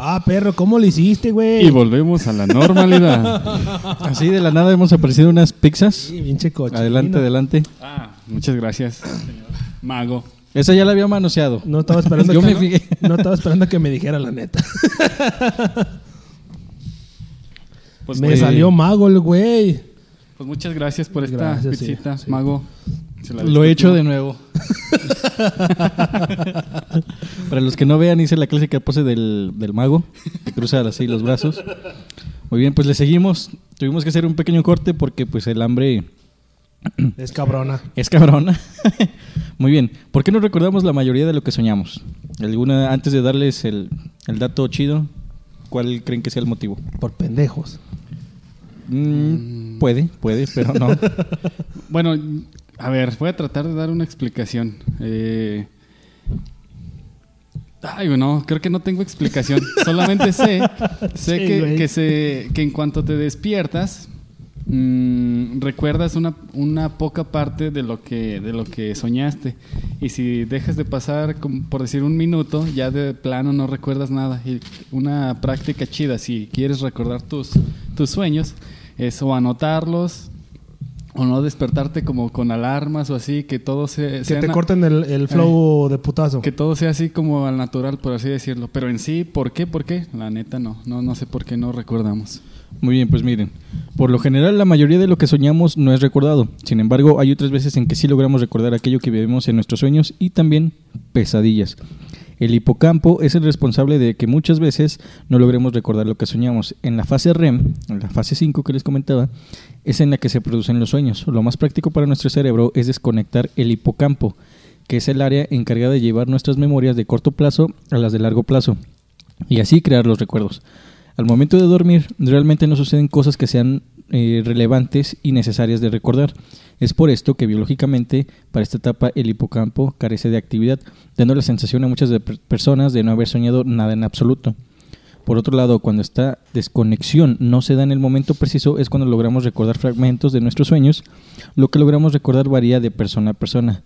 Speaker 2: Ah, perro, ¿cómo lo hiciste, güey?
Speaker 4: Y volvemos a la normalidad.
Speaker 3: Así de la nada hemos aparecido unas pizzas.
Speaker 2: Sí, pinche coche.
Speaker 3: Adelante, adelante.
Speaker 4: Ah, muchas gracias, señor Mago.
Speaker 3: Esa ya la había manoseado.
Speaker 2: No estaba esperando
Speaker 3: Yo
Speaker 2: que
Speaker 3: me
Speaker 2: no,
Speaker 3: fijé.
Speaker 2: no estaba esperando que me dijera la neta.
Speaker 4: Pues,
Speaker 2: me salió mago el güey.
Speaker 4: Pues muchas gracias por esta
Speaker 2: Gracias, sí,
Speaker 4: pizzita,
Speaker 2: sí.
Speaker 4: Mago.
Speaker 3: Lo he hecho de nuevo. [LAUGHS] Para los que no vean, hice la clásica pose del, del mago, que cruza así los brazos. Muy bien, pues le seguimos. Tuvimos que hacer un pequeño corte porque pues el hambre [CLEARS THROAT]
Speaker 2: Es cabrona.
Speaker 3: es cabrona. [LAUGHS] Muy bien, ¿por qué no recordamos la mayoría de lo que soñamos? ¿Alguna, antes de darles el, el dato chido, cuál creen que sea el motivo?
Speaker 2: Por pendejos.
Speaker 3: Mm, Puede, puede, pero no. [LAUGHS]
Speaker 4: Bueno, a ver, voy a tratar de dar una explicación. Eh, Ay, bueno, creo que no tengo explicación. [LAUGHS] Solamente sé, sé
Speaker 2: Sí,
Speaker 4: que, que, se, que en cuanto te despiertas, mm, recuerdas una, una poca parte de lo, que, de lo que soñaste. Y si dejas de pasar, por decir, un minuto, ya de plano no recuerdas nada. Y una práctica chida, si quieres recordar tus, tus sueños, es o anotarlos, o no despertarte como con alarmas o así, que todo se...
Speaker 2: Que
Speaker 4: sea
Speaker 2: te corten el, el flow de putazo.
Speaker 4: que todo sea así como al natural, por así decirlo. Pero en sí, ¿por qué? ¿Por qué? La neta no. No, no sé por qué no recordamos.
Speaker 3: Muy bien, pues miren, por lo general la mayoría de lo que soñamos no es recordado. Sin embargo, hay otras veces en que sí logramos recordar aquello que vivimos en nuestros sueños y también pesadillas. El hipocampo es el responsable de que muchas veces no logremos recordar lo que soñamos. En la fase REM, en la fase 5 que les comentaba, es en la que se producen los sueños. Lo más práctico para nuestro cerebro es desconectar el hipocampo, que es el área encargada de llevar nuestras memorias de corto plazo a las de largo plazo, y así crear los recuerdos. Al momento de dormir, realmente no suceden cosas que sean eh, relevantes y necesarias de recordar. Es por esto que biológicamente, para esta etapa, el hipocampo carece de actividad, dando la sensación a muchas personas de no haber soñado nada en absoluto. Por otro lado, cuando esta desconexión no se da en el momento preciso, es cuando logramos recordar fragmentos de nuestros sueños. Lo que logramos recordar varía de persona a persona.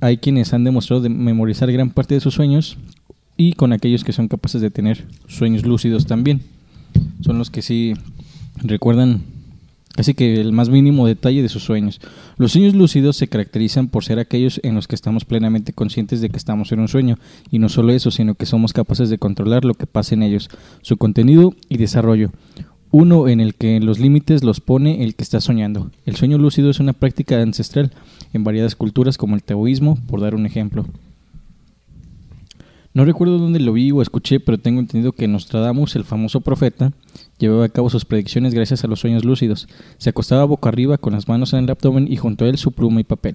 Speaker 3: Hay quienes han demostrado de memorizar gran parte de sus sueños, y con aquellos que son capaces de tener sueños lúcidos también. Son los que sí recuerdan casi que el más mínimo detalle de sus sueños. Los sueños lúcidos se caracterizan por ser aquellos en los que estamos plenamente conscientes de que estamos en un sueño, y no solo eso, sino que somos capaces de controlar lo que pasa en ellos, su contenido y desarrollo. Uno en el que los límites los pone el que está soñando. El sueño lúcido es una práctica ancestral en variadas culturas como el taoísmo, por dar un ejemplo. No recuerdo dónde lo vi o escuché, pero tengo entendido que Nostradamus, el famoso profeta, llevaba a cabo sus predicciones gracias a los sueños lúcidos. Se acostaba boca arriba con las manos en el abdomen y junto a él su pluma y papel.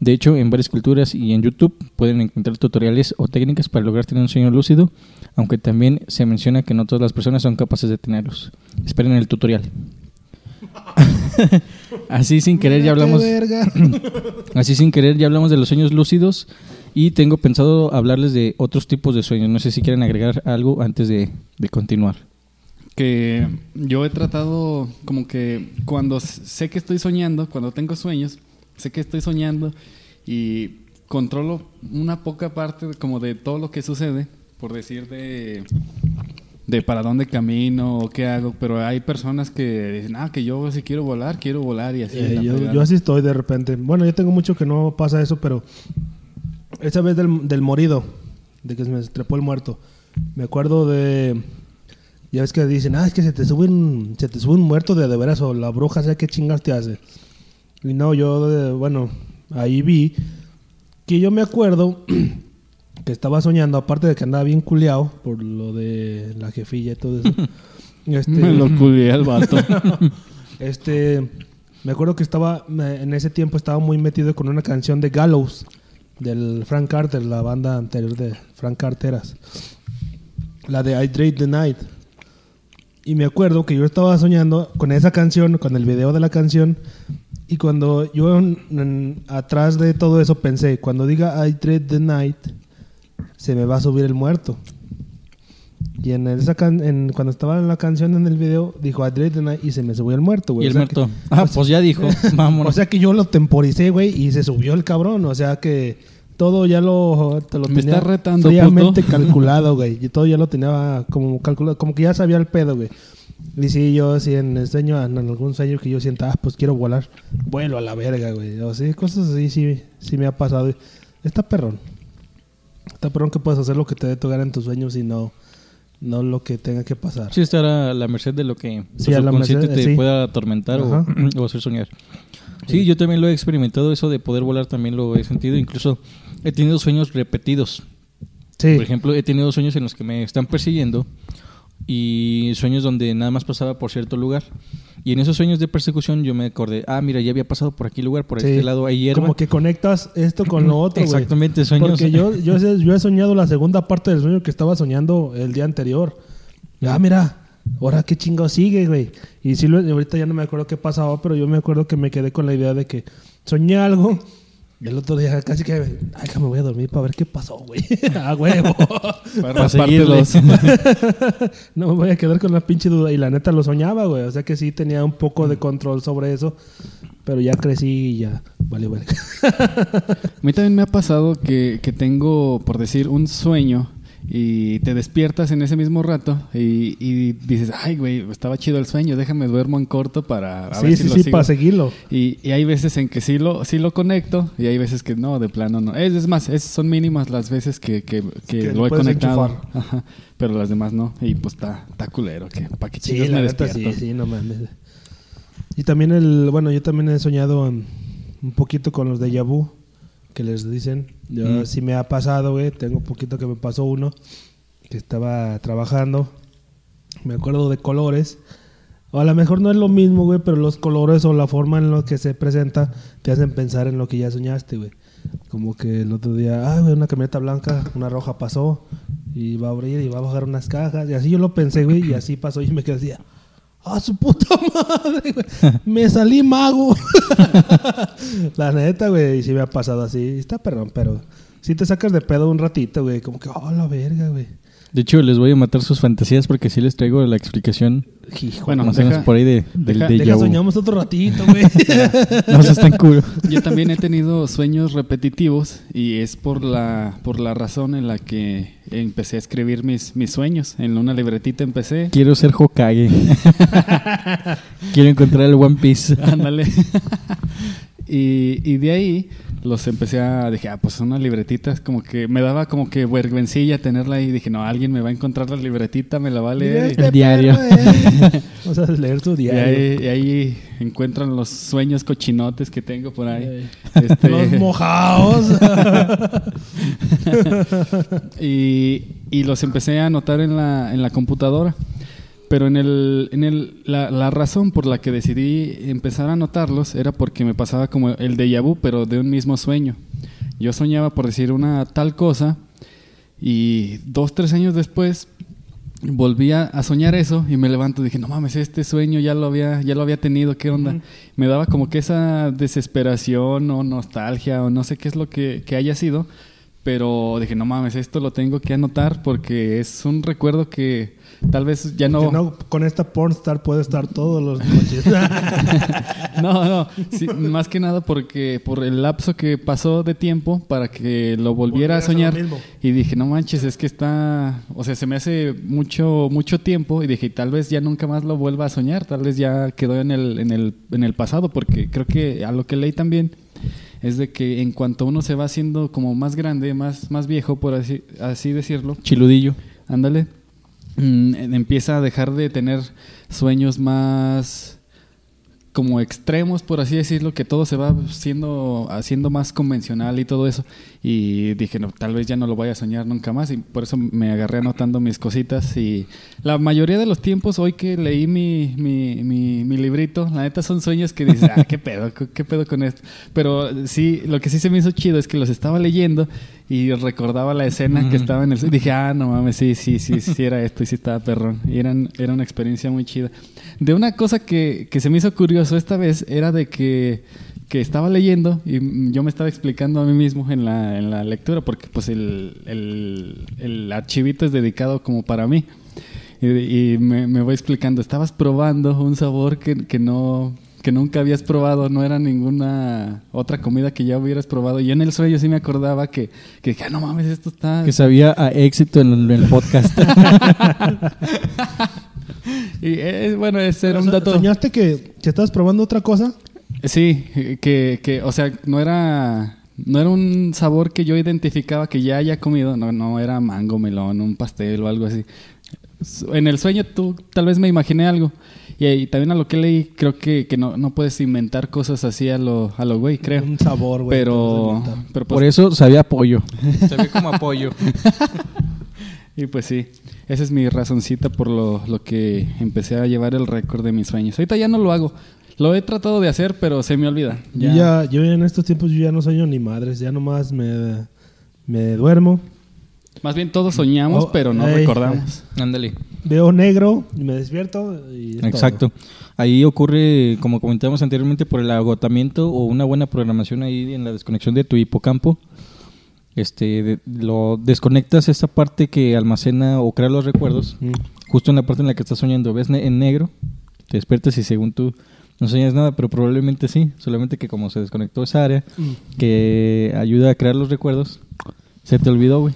Speaker 3: De hecho, en varias culturas y en YouTube pueden encontrar tutoriales o técnicas para lograr tener un sueño lúcido, aunque también se menciona que no todas las personas son capaces de tenerlos. Esperen el tutorial. [LAUGHS] Así sin querer ya hablamos. [CLEARS THROAT] Así sin querer ya hablamos de los sueños lúcidos y tengo pensado hablarles de otros tipos de sueños. No sé si quieren agregar algo antes de, de continuar.
Speaker 4: Que yo he tratado como que cuando sé que estoy soñando, cuando tengo sueños, sé que estoy soñando y controlo una poca parte como de todo lo que sucede, por decir de de para dónde camino o qué hago, pero hay personas que dicen, ah, que yo si quiero volar, quiero volar y así.
Speaker 2: Eh, yo, yo, así estoy de repente. Bueno, yo tengo mucho que no pasa eso, pero esa vez del, del morido, de que se me trepó el muerto, me acuerdo de... Ya ves que dicen, ah, es que se te sube un, se te sube un muerto de de veras o la bruja, ¿sabes qué chingas te hace? Y no, yo, bueno, ahí vi que yo me acuerdo [CLEARS THROAT] que estaba soñando, aparte de que andaba bien culeado por lo de la jefilla y todo eso. [LAUGHS]
Speaker 3: este, me lo [LAUGHS] culié al vato. [LAUGHS]
Speaker 2: este, me acuerdo que estaba, en ese tiempo estaba muy metido con una canción de Gallows, del Frank Carter, la banda anterior de Frank Carteras. La de I Dread the Night. Y me acuerdo que yo estaba soñando con esa canción, con el video de la canción. Y cuando yo atrás de todo eso pensé, cuando diga I Dread the Night, se me va a subir el muerto. Y en esa en, cuando estaba en la canción en el video, dijo Adriana y se me subió el muerto, güey.
Speaker 3: Y el muerto. ah, pues, ya dijo. [LAUGHS]
Speaker 2: O sea que yo lo temporicé, güey, y se subió el cabrón. O sea que todo ya lo, te lo
Speaker 3: me
Speaker 2: tenía
Speaker 3: está retando,
Speaker 2: fríamente calculado, güey. Y todo ya lo tenía como calculado, como que ya sabía el pedo, güey. Y si yo, si en el sueño, en algún sueño que yo sienta, ah, pues quiero volar, vuelo a la verga, güey. O sea, cosas así sí, sí me ha pasado. Está perrón. Está pronto que puedes hacer lo que te dé tocar en tus sueños y no, no lo que tenga que pasar.
Speaker 3: Sí, estar a la merced de lo que sí, tu subconsciente te pueda atormentar o, [CLEARS THROAT] hacer soñar. Sí, yo también lo he experimentado, eso de poder volar también lo he sentido. Incluso he tenido sueños repetidos. Sí. Por ejemplo, he tenido sueños en los que me están persiguiendo y sueños donde nada más pasaba por cierto lugar. Y en esos sueños de persecución yo me acordé, ah, mira, ya había pasado por aquí lugar, por este lado hierba.
Speaker 2: Como que conectas esto con lo otro,
Speaker 3: Exactamente, sueños.
Speaker 2: Porque yo, yo, yo, he soñado la segunda parte del sueño que estaba soñando el día anterior. Ah, mira, ahora qué chingo sigue, güey. Y sí, ahorita ya no me acuerdo qué pasaba, pero yo me acuerdo que me quedé con la idea de que soñé algo y el otro día casi que, ay, que me voy a dormir para ver qué pasó, güey. [LAUGHS] a huevo.
Speaker 3: para, seguirlos. [LAUGHS]
Speaker 2: no me voy a quedar con la pinche duda. Y la neta lo soñaba, güey. O sea que sí tenía un poco de control sobre eso. Pero ya crecí y ya. Vale, vale.
Speaker 4: a mí también me ha pasado que, que tengo, por decir, un sueño y te despiertas en ese mismo rato y, dices, ay, güey, estaba chido el sueño, déjame duermo en corto para
Speaker 2: sí, ver si sí, sí, para seguirlo.
Speaker 4: Y, hay veces en que sí lo, sí lo conecto y hay veces que no, de plano no. Es, más, es, son mínimas las veces que, que, lo he conectado. [LAUGHS] pero las demás no. Y pues está, culero, que para que
Speaker 2: sí, me despierto. Sí, sí, no mames. Y también el, bueno, yo también he soñado un poquito con los de Yabu que les dicen. Yo mm. sí me ha pasado, güey. Tengo un poquito que me pasó uno que estaba trabajando. Me acuerdo de colores. O a lo mejor no es lo mismo, güey, pero los colores o la forma en la que se presenta te hacen pensar en lo que ya soñaste, güey. Como que el otro día, ah, güey, una camioneta blanca, una roja pasó y va a abrir y va a bajar unas cajas. Y así yo lo pensé, güey, y así pasó y me quedé así, ¡Ah, su puta [LAUGHS] madre, güey! Me salí mago. [LAUGHS] la neta, güey, y sí me ha pasado así. Está perdón, pero si te sacas de pedo un ratito, güey. Como que, oh, la verga, güey.
Speaker 3: De hecho, les voy a matar sus fantasías porque sí les traigo la explicación.
Speaker 2: bueno,
Speaker 3: más o menos por ahí de, del
Speaker 2: deja, deja soñamos otro ratito, [LAUGHS] güey.
Speaker 3: no se están culo.
Speaker 4: Yo también he tenido sueños repetitivos y es por la, por la razón en la que empecé a escribir mis, mis sueños. En una libretita empecé.
Speaker 3: Quiero ser Hokage. [LAUGHS] Quiero encontrar el One Piece.
Speaker 4: Ándale. [LAUGHS] y, y de ahí los empecé a... Dije, ah, pues una libretita. Es como que me daba como que vergüencilla tenerla ahí. Dije, no, alguien me va a encontrar la libretita, me la va a leer. Y,
Speaker 3: El diario.
Speaker 2: perro, eh. [LAUGHS] Vamos a leer tu
Speaker 4: y
Speaker 2: diario.
Speaker 4: ahí, y ahí encuentran los sueños cochinotes que tengo por ahí. Este-
Speaker 2: Los [LAUGHS] mojados. [LAUGHS]
Speaker 4: y, y los empecé a anotar en la, en la computadora. Pero en el, en el, la, la razón por la que decidí empezar a anotarlos era porque me pasaba como el déjà vu, pero de un mismo sueño. Yo soñaba por decir una tal cosa y dos, tres años después volví a, a soñar eso y me levanto y dije, no mames, este sueño ya lo había, ya lo había tenido, ¿qué onda? Me daba como que esa desesperación o nostalgia o no sé qué es lo que, que haya sido, pero dije, no mames, esto lo tengo que anotar porque es un recuerdo que tal vez ya
Speaker 2: no, con esta pornstar puedo estar todos los noches. [LAUGHS]
Speaker 4: no, no, sí, más que nada porque por el lapso que pasó de tiempo para que lo volviera a
Speaker 2: Volvieras a lo
Speaker 4: soñar
Speaker 2: mismo.
Speaker 4: y dije, no manches, es que está, o sea, se me hace mucho mucho tiempo y dije, tal vez ya nunca más lo vuelva a soñar, tal vez ya quedó en el en el en el pasado porque creo que a lo que leí también es de que en cuanto uno se va haciendo como más grande, más más viejo por así así decirlo,
Speaker 3: Chiludillo.
Speaker 4: ándale, mm, empieza a dejar de tener sueños más como extremos, por así decirlo, que todo se va siendo haciendo más convencional y todo eso. Y dije, no, tal vez ya no lo voy a soñar nunca más. Y por eso me agarré anotando mis cositas. Y la mayoría de los tiempos, hoy que leí mi, mi, mi, mi librito, la neta son sueños que dices, ah, qué pedo, qué pedo con esto. Pero sí, lo que sí se me hizo chido es que los estaba leyendo y recordaba la escena que estaba en el... Dije, ah, no mames, sí, sí, sí, sí, era esto y sí estaba perrón. Y eran, era una experiencia muy chida. De una cosa que, que se me hizo curioso esta vez era de que, que estaba leyendo y yo me estaba explicando a mí mismo en la, en la lectura porque pues el, el, el archivito es dedicado como para mí. Y, y me, me voy explicando, estabas probando un sabor que, que no que nunca habías probado, no era ninguna otra comida que ya hubieras probado. Y en el sueño sí me acordaba que, que dije, ah, no mames, esto está...
Speaker 3: Que sabía a éxito en el, en el podcast. [LAUGHS]
Speaker 4: Y es, bueno, ese era un dato...
Speaker 2: ¿Soñaste que, que estabas probando otra cosa?
Speaker 4: Sí, que, que, o sea, no era, no era un sabor que yo identificaba que ya haya comido, no, no era mango, melón, un pastel o algo así. En el sueño tú tal vez me imaginé algo. Y, también a lo que leí, creo que, que no, no puedes inventar cosas así a lo, a lo güey, creo.
Speaker 2: Un sabor, güey.
Speaker 4: Pero, pero
Speaker 3: Por
Speaker 4: pues,
Speaker 3: eso sabía apoyo. Sabía como apoyo. [LAUGHS]
Speaker 4: y pues sí, esa es mi razoncita por lo, lo que empecé a llevar el récord de mis sueños. Ahorita ya no lo hago. Lo he tratado de hacer, pero se me olvida.
Speaker 2: Yo ya, yo en estos tiempos yo ya no sueño ni madres, ya nomás me, me duermo,
Speaker 4: Más bien todos soñamos,
Speaker 2: Oh,
Speaker 4: pero no
Speaker 2: ey,
Speaker 4: recordamos.
Speaker 3: Ándale.
Speaker 2: veo negro y me despierto y es
Speaker 3: Exacto. Ahí ocurre, como comentamos anteriormente, por el agotamiento o una buena programación ahí en la desconexión de tu hipocampo. Este, de- lo desconectas esa parte que almacena o crea los recuerdos.
Speaker 2: Mm.
Speaker 3: justo en la parte en la que estás soñando. Ves ne- en negro, te despiertas y según tú no sueñas nada, pero probablemente sí. Solamente que como se desconectó esa área
Speaker 2: Mm.
Speaker 3: que ayuda a crear los recuerdos, se te olvidó, güey.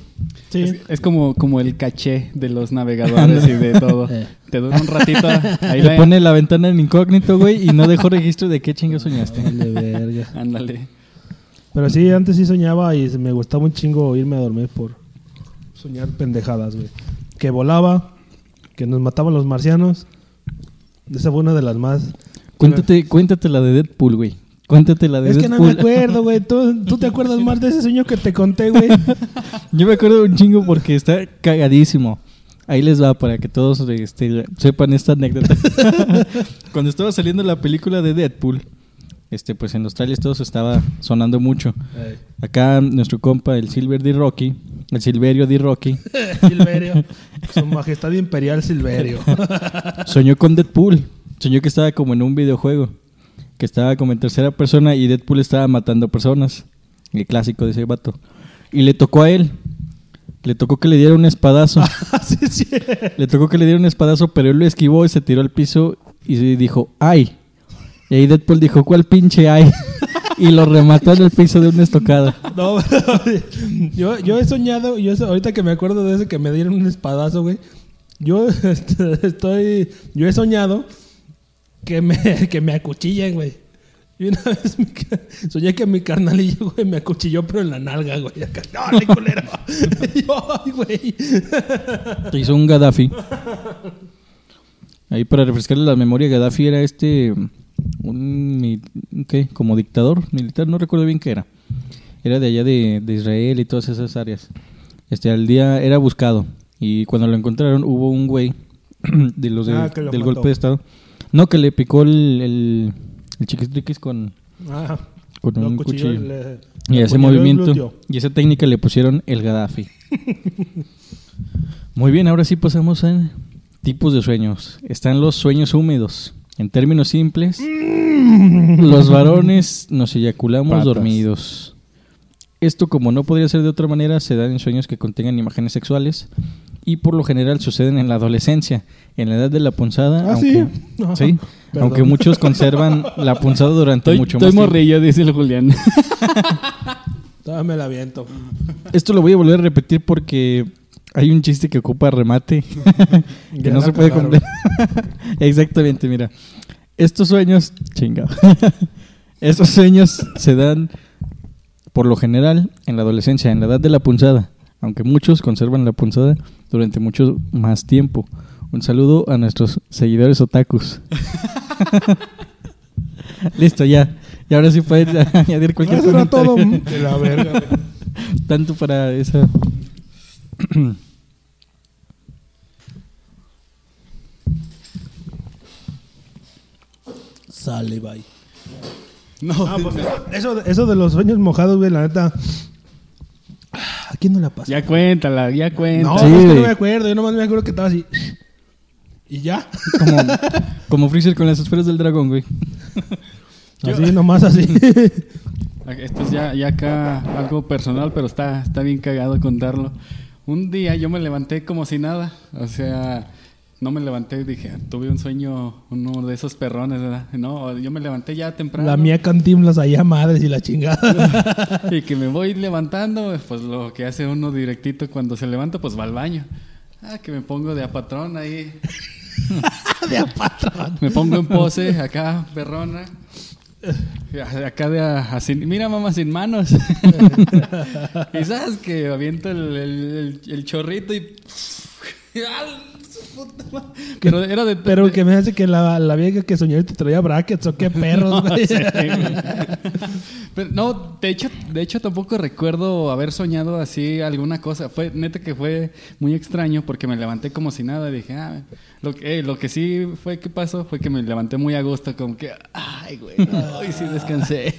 Speaker 2: Sí.
Speaker 4: Es, es como, como el caché de los navegadores y de todo.
Speaker 2: Eh.
Speaker 4: Te dura un ratito. Ahí
Speaker 3: Te
Speaker 4: la-
Speaker 3: pone la ventana en incógnito, güey, y no dejó registro de qué chingo soñaste.
Speaker 2: Verga.
Speaker 4: Ándale.
Speaker 2: Pero sí, antes sí soñaba y me gustaba un chingo irme a dormir por soñar pendejadas, güey. Que volaba, que nos mataban los marcianos. Esa fue una de las más...
Speaker 3: Cuéntate, cuéntate la de Deadpool, güey. Cuéntate la de
Speaker 2: Es que no
Speaker 3: Deadpool.
Speaker 2: me acuerdo, güey. [LAUGHS] ¿Tú, tú te acuerdas más de ese sueño que te conté, güey? [LAUGHS]
Speaker 3: Yo me acuerdo un chingo porque está cagadísimo. Ahí les va para que todos este, sepan esta anécdota. [LAUGHS] Cuando estaba saliendo la película de Deadpool, este, pues en los trailers todo se estaba sonando mucho. Acá nuestro compa, el Silver D. Rocky, el Silverio D. Rocky,
Speaker 2: Silverio. Su majestad imperial Silverio.
Speaker 3: soñó con Deadpool. Soñó que estaba como en un videojuego. Que estaba como en tercera persona y Deadpool estaba matando personas. El clásico de ese vato. Y le tocó a él. Le tocó que le diera un espadazo. [LAUGHS]
Speaker 2: sí, sí.
Speaker 3: le tocó que le diera un espadazo, pero él lo esquivó y se tiró al piso y dijo, ¡ay! Y ahí Deadpool dijo, ¿cuál pinche ay? y lo remató en el piso de una estocada.
Speaker 2: No, [LAUGHS] yo, yo he soñado, yo ahorita que me acuerdo de ese que me dieron un espadazo, güey. Yo [LAUGHS] este, estoy, yo he soñado que me, [LAUGHS] que me acuchillen, güey. Y una [LAUGHS] vez mi soñé que mi carnalillo, güey, me acuchilló, pero en la nalga, güey. Acá, [LAUGHS] no, le culero. Y yo, ay, güey.
Speaker 3: Te hizo un Gaddafi. Ahí para refrescarle la memoria, Gaddafi era este, un, ¿qué? Como dictador militar, no recuerdo bien qué era. Era de allá de, de Israel y todas esas áreas. Este, al día era buscado. Y cuando lo encontraron hubo un güey [CLEARS THROAT] de los de-
Speaker 2: Ah, lo
Speaker 3: del
Speaker 2: mató.
Speaker 3: golpe de estado. No, que le picó el, el, el chiquistriquis con,
Speaker 2: Ah,
Speaker 3: con un cuchillo.
Speaker 2: le-
Speaker 3: Y
Speaker 2: le
Speaker 3: ese movimiento y esa técnica le pusieron el Gaddafi. [LAUGHS] Muy bien, ahora sí pasamos a tipos de sueños. Están los sueños húmedos. En términos simples, los varones nos eyaculamos
Speaker 1: Patas.
Speaker 3: dormidos. Esto, como no podría ser de otra manera, se da en sueños que contengan imágenes sexuales y por lo general suceden en la adolescencia, en la edad de la punzada.
Speaker 2: Ah,
Speaker 3: aunque,
Speaker 2: sí. [LAUGHS]
Speaker 3: Sí, aunque muchos conservan la punzada durante
Speaker 4: Estoy,
Speaker 3: mucho
Speaker 4: estoy
Speaker 3: más tiempo.
Speaker 4: morrillo, dice el Julián. [LAUGHS]
Speaker 2: Todavía me la aviento.
Speaker 3: Esto lo voy a volver a repetir porque hay un chiste que ocupa remate [LAUGHS] que no se puede completar. Exactamente, mira. Estos sueños, chingado. Estos sueños se dan por lo general en la adolescencia, en la edad de la punzada, aunque muchos conservan la punzada durante mucho más tiempo. Un saludo a nuestros seguidores otakus. [LAUGHS] Listo, ya. Y ahora sí pueden [LAUGHS] añadir cualquier
Speaker 2: Eso era todo. De la verga. [LAUGHS]
Speaker 3: Tanto para esa. [COUGHS]
Speaker 2: Sale, bye.
Speaker 4: No,
Speaker 2: Ah, pues eso, eso de los sueños mojados, güey, la neta. ¿A quién no la pasa?
Speaker 4: ya cuéntala, ya cuenta.
Speaker 2: no,
Speaker 3: Sí,
Speaker 2: es que no me acuerdo. Yo nomás me acuerdo que estaba así. Y ya.
Speaker 3: Como, [LAUGHS] como Freezer con las esferas del dragón, güey. [LAUGHS]
Speaker 2: Así, nomás así. [LAUGHS]
Speaker 4: Esto es ya, ya acá algo personal, pero está, está bien cagado contarlo. Un día yo me levanté como si nada. O sea, no me levanté y dije, tuve un sueño, uno de esos perrones, ¿verdad? No, yo me levanté ya temprano.
Speaker 2: la mía cantimblas allá, madres y la chingada. [LAUGHS]
Speaker 4: Y que me voy levantando, pues lo que hace uno directito cuando se levanta, pues va al baño. Ah, que me pongo de a patrón ahí. [LAUGHS]
Speaker 2: de a patrón.
Speaker 4: Me pongo en pose acá, perrona. Acá de a- así, mira mamá sin manos. [LAUGHS] y sabes que aviento el, el- el- el chorrito y... ¡Al- su puta madre! Pero era de...
Speaker 2: Pero que me hace que la, la vieja que soñó te traía brackets o qué [LAUGHS] perros,
Speaker 4: No
Speaker 2: güey.
Speaker 4: sé, güey. Pero no, de hecho, de hecho tampoco recuerdo haber soñado así alguna cosa. Fue neta que fue muy extraño porque me levanté como si nada. Dije, ah, lo que, eh, lo que sí fue que pasó fue que me levanté muy a gusto, como que, ay, güey, no, sí descansé.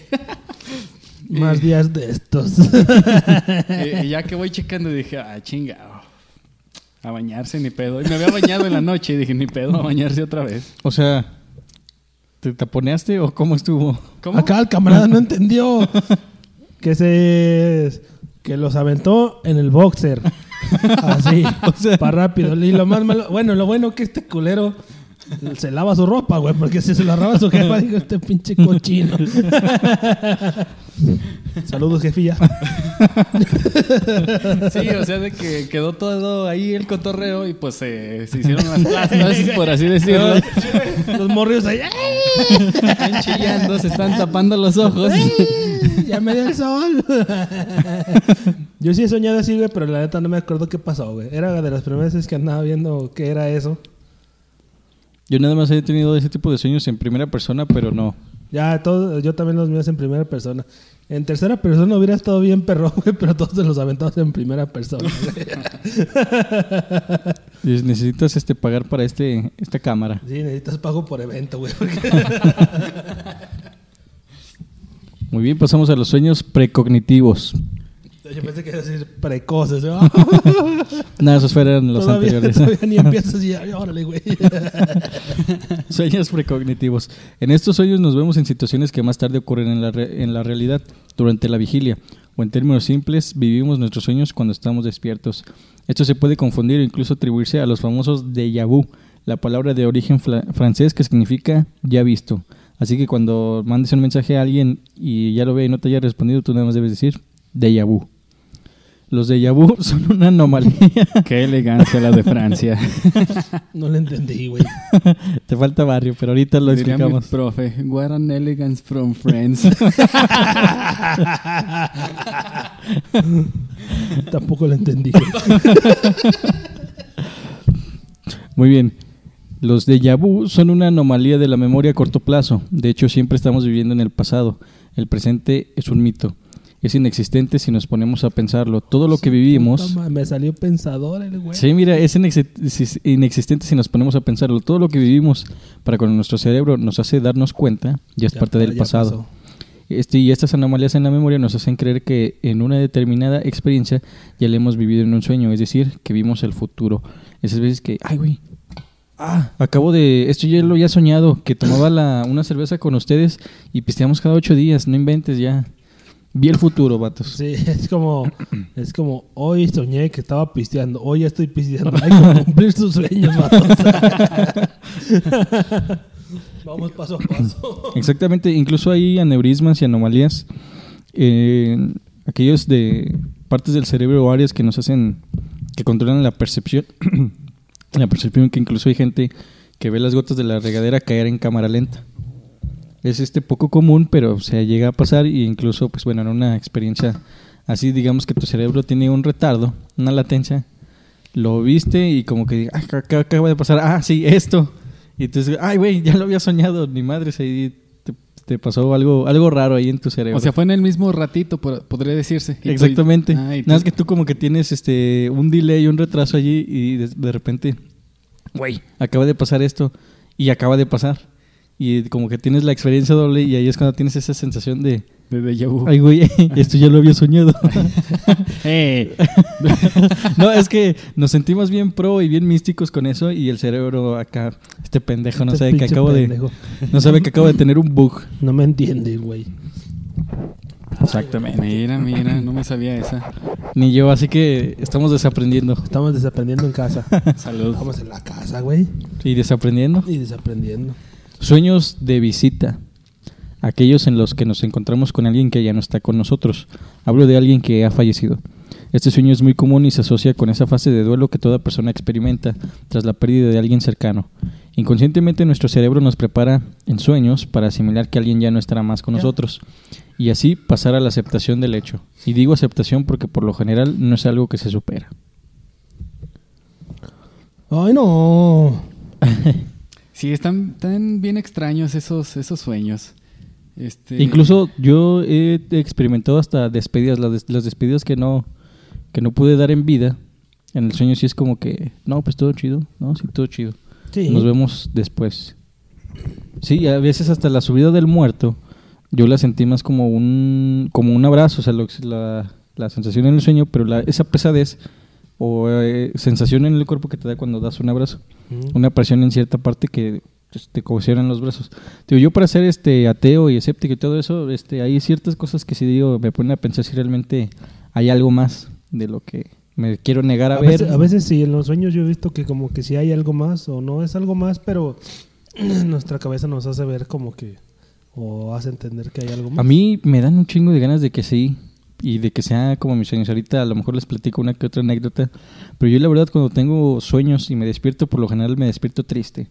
Speaker 2: Más [LAUGHS] días de estos. [LAUGHS]
Speaker 4: y, y ya que voy checando dije, ah, chinga, a bañarse ni pedo. Y me había bañado en la noche y dije, ni pedo, a bañarse otra vez.
Speaker 3: O sea, ¿te taponeaste o cómo estuvo?
Speaker 4: ¿Cómo?
Speaker 2: Acá el camarada no entendió [LAUGHS] que se que los aventó en el boxer. [LAUGHS] Así,
Speaker 3: O sea-
Speaker 2: para rápido. Y lo más malo, bueno, lo bueno que este culero se lava su ropa, güey, porque si se la lava su jefa, dijo este pinche cochino. [LAUGHS] Saludos, jefilla.
Speaker 4: Sí, o sea, de que quedó todo ahí el cotorreo y pues eh, se hicieron las plastas, por así decirlo. [LAUGHS]
Speaker 2: Los morrios ahí. ¡ay!
Speaker 4: Están chillando, se están tapando los ojos.
Speaker 2: Ya me dio el sol. Yo sí he soñado así, güey, pero la neta no me acuerdo qué pasó, güey. Era de las primeras veces que andaba viendo qué era eso.
Speaker 3: Yo nada más he tenido ese tipo de sueños en primera persona, pero no.
Speaker 2: Ya, todo, yo también los míos en primera persona. En tercera persona hubiera estado bien perro, [LAUGHS] güey, pero todos se los aventados en primera persona.
Speaker 3: Necesitas este pagar para este esta cámara.
Speaker 2: sí, necesitas pago por evento, güey. [LAUGHS]
Speaker 3: Muy bien, pasamos a los sueños precognitivos.
Speaker 2: Yo pensé que iba a decir precoces. ¿no? [LAUGHS]
Speaker 3: Nada, esos fueron los
Speaker 2: todavía,
Speaker 3: anteriores.
Speaker 2: todavía ni empiezas y ya, órale, güey. [LAUGHS]
Speaker 3: Sueños precognitivos. En estos sueños nos vemos en situaciones que más tarde ocurren en la, re- en la realidad, durante la vigilia. O en términos simples, vivimos nuestros sueños cuando estamos despiertos. Esto se puede confundir o incluso atribuirse a los famosos déjà vu, la palabra de origen francés que significa ya visto. Así que cuando mandes un mensaje a alguien y ya lo ve y no te haya respondido, tú nada más debes decir déjà vu. Los déjà vu [LAUGHS] son una anomalía. [LAUGHS]
Speaker 4: Qué elegancia la de Francia. [LAUGHS]
Speaker 2: No le entendí, güey.
Speaker 3: te falta barrio, pero ahorita lo
Speaker 4: Diría mi
Speaker 3: explicamos.
Speaker 4: profe, what an elegance from France.
Speaker 2: Tampoco le entendí.
Speaker 3: Muy bien. Los déjà vu son una anomalía de la memoria a corto plazo. De hecho, siempre estamos viviendo en el pasado. El presente es un mito. Es inexistente si nos ponemos a pensarlo. Todo lo que vivimos...
Speaker 2: Puta Me salió pensador el güey.
Speaker 3: Sí, mira, es inex- es inexistente si nos ponemos a pensarlo. Todo lo que vivimos para con nuestro cerebro nos hace darnos cuenta, ya es
Speaker 2: Ya
Speaker 3: parte
Speaker 2: pa-
Speaker 3: del pasado.
Speaker 2: pasó.
Speaker 3: Este, y estas anomalías en la memoria nos hacen creer que en una determinada experiencia ya la hemos vivido en un sueño, es decir, que vimos el futuro. Esas veces que, ay, güey, ah, acabo de, esto ya lo había soñado, que tomaba la, una cerveza con ustedes y pisteamos cada ocho días, no inventes ya. Vi el futuro, vatos.
Speaker 2: Sí, [LAUGHS] es como, es como, hoy soñé que estaba pisteando, hoy ya estoy pisteando. [LAUGHS] Hay que cumplir sus sueños, vatos. [LAUGHS] Vamos paso a paso.
Speaker 3: Exactamente, incluso hay aneurismas y anomalías, eh, aquellos de partes del cerebro o áreas que nos hacen, que controlan la percepción, [CLEARS THROAT] la percepción que incluso hay gente que ve las gotas de la regadera caer en cámara lenta. Es este poco común, pero se llega a pasar y incluso, pues bueno, en una experiencia así, digamos que tu cerebro tiene un retardo, una latencia, lo viste y como que, ah, ¿qué- qué acaba de pasar? Ah, sí, esto. Y entonces, ay, güey, ya lo había soñado, ni madre, ahí te, te pasó algo, algo raro ahí en tu cerebro.
Speaker 4: o sea, fue en el mismo ratito, podría decirse. Tú-
Speaker 3: Exactamente.
Speaker 4: Ah,
Speaker 3: Nada más que tú como que tienes este un delay, un retraso allí y de, de repente, güey, acaba de pasar esto y acaba de pasar. Y como que tienes la experiencia doble y ahí es cuando tienes esa sensación de,
Speaker 4: de déjà vu.
Speaker 3: ay, güey, [LAUGHS] esto ya lo había soñado. [LAUGHS]
Speaker 4: Eh, [LAUGHS]
Speaker 3: no, es que nos sentimos bien pro y bien místicos con eso y el cerebro acá, este pendejo no
Speaker 2: Este
Speaker 3: sabe que acabo de no sabe que acabo de tener un bug.
Speaker 2: No me entiende, güey.
Speaker 3: Exactamente.
Speaker 4: mira, mira, no me sabía esa.
Speaker 3: Ni yo, así que estamos desaprendiendo
Speaker 2: Estamos desaprendiendo en casa.
Speaker 4: Salud.
Speaker 2: Estamos en la casa, güey.
Speaker 3: y desaprendiendo.
Speaker 2: Y desaprendiendo.
Speaker 3: Sueños de visita. Aquellos en los que nos encontramos con alguien que ya no está con nosotros. Hablo de alguien que ha fallecido. Este sueño es muy común y se asocia con esa fase de duelo que toda persona experimenta tras la pérdida de alguien cercano. Inconscientemente nuestro cerebro nos prepara en sueños para asimilar que alguien ya no estará más con nosotros y así pasar a la aceptación del hecho. Y digo aceptación porque por lo general no es algo que se supera.
Speaker 2: Ay, no. [LAUGHS]
Speaker 4: Sí, están, están bien extraños esos, esos sueños. Este,
Speaker 3: Incluso yo he experimentado hasta despedidas, las, des- las despedidas que no, que no pude dar en vida. En el sueño sí es como que, no, pues todo chido, no, sí, todo chido.
Speaker 2: Sí.
Speaker 3: Nos vemos después. Sí, a veces hasta la subida del muerto, yo la sentí más como un, como un abrazo, o sea, lo que- la, la sensación en el sueño, pero la, esa pesadez o eh, sensación en el cuerpo que te da cuando das un abrazo
Speaker 2: Mm.
Speaker 3: una presión en cierta parte que pues, te cohesionan los brazos. Digo, yo para ser este ateo y escéptico y todo eso, este, hay ciertas cosas que si digo, me ponen a pensar si realmente hay algo más de lo que me quiero negar a,
Speaker 2: A
Speaker 3: ver.
Speaker 2: veces, a veces sí, en los sueños yo he visto que como que sí hay algo más o no es algo más, pero [CLEARS THROAT] nuestra cabeza nos hace ver como que o hace entender que hay algo más.
Speaker 3: A mí me dan un chingo de ganas de que sí y de que sea como mis sueños. Ahorita a lo mejor les platico una que otra anécdota, pero yo la verdad cuando tengo sueños y me despierto, por lo general me despierto triste,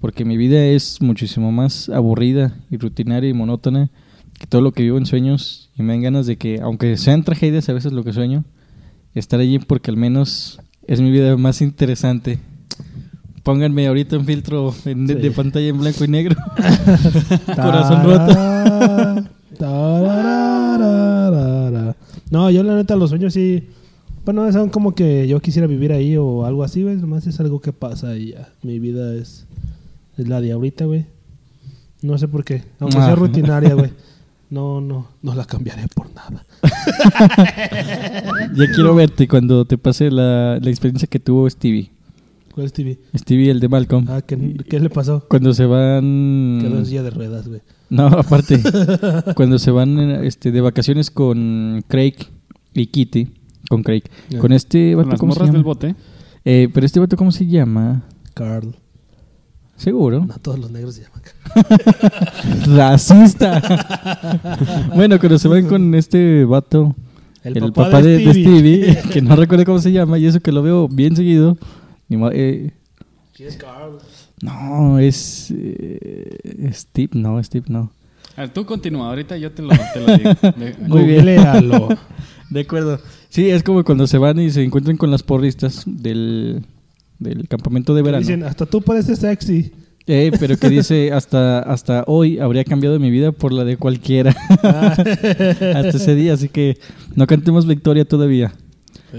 Speaker 3: porque mi vida es muchísimo más aburrida y rutinaria y monótona que todo lo que vivo en sueños y me dan ganas de que, aunque sean tragedias a veces lo que sueño, estar allí porque al menos es mi vida más interesante. Pónganme ahorita un filtro en- de,
Speaker 2: Sí.
Speaker 3: de pantalla en blanco y negro. [LAUGHS] Corazón roto.
Speaker 2: No, yo la neta los sueños sí. Bueno, son como que yo quisiera vivir ahí o algo así, güey. Nomás es algo que pasa y ya. Mi vida es, es la de ahorita, güey. No sé por qué. Aunque sea
Speaker 3: Ajá.
Speaker 2: rutinaria, güey. [LAUGHS] No, no, no la cambiaré por nada. [LAUGHS]
Speaker 3: Ya quiero verte cuando te pase la, la experiencia que tuvo Stevie.
Speaker 2: ¿Cuál es TV?
Speaker 3: Stevie, el de Malcolm.
Speaker 2: Ah, ¿qué, qué le pasó?
Speaker 3: Cuando se van...
Speaker 2: Quedó en silla de ruedas, güey.
Speaker 3: No, aparte. [LAUGHS] cuando se van este, de vacaciones con Craig y Kitty. Con Craig. Con este
Speaker 4: Con
Speaker 3: vato,
Speaker 4: las
Speaker 3: ¿cómo se
Speaker 4: morras
Speaker 3: llama?
Speaker 4: del bote.
Speaker 3: Eh, pero este vato, ¿cómo se llama?
Speaker 2: Carl.
Speaker 3: Seguro.
Speaker 2: No todos los negros se llaman. [LAUGHS]
Speaker 3: Racista. [LAUGHS] bueno, cuando se van con este vato,
Speaker 2: El
Speaker 3: el,
Speaker 2: papá
Speaker 3: papá,
Speaker 2: de
Speaker 3: de, de
Speaker 2: Stevie.
Speaker 3: Stevie, que no recuerdo cómo se llama, y eso que lo veo bien seguido. Ni eh, no, es eh, Steve, no, Steve, no.
Speaker 4: A ver, tú continúa, ahorita yo te lo, te lo digo. [LAUGHS] De-
Speaker 3: Muy bien.
Speaker 2: Googlealo.
Speaker 3: De acuerdo. Sí, es como cuando se van y se encuentran con las porristas del, del campamento de verano.
Speaker 2: Dicen, hasta tú pareces sexy.
Speaker 3: Eh, pero que dice, hasta, hasta hoy habría cambiado mi vida por la de cualquiera. [LAUGHS]
Speaker 2: Ah.
Speaker 3: hasta ese día, así que no cantemos victoria todavía.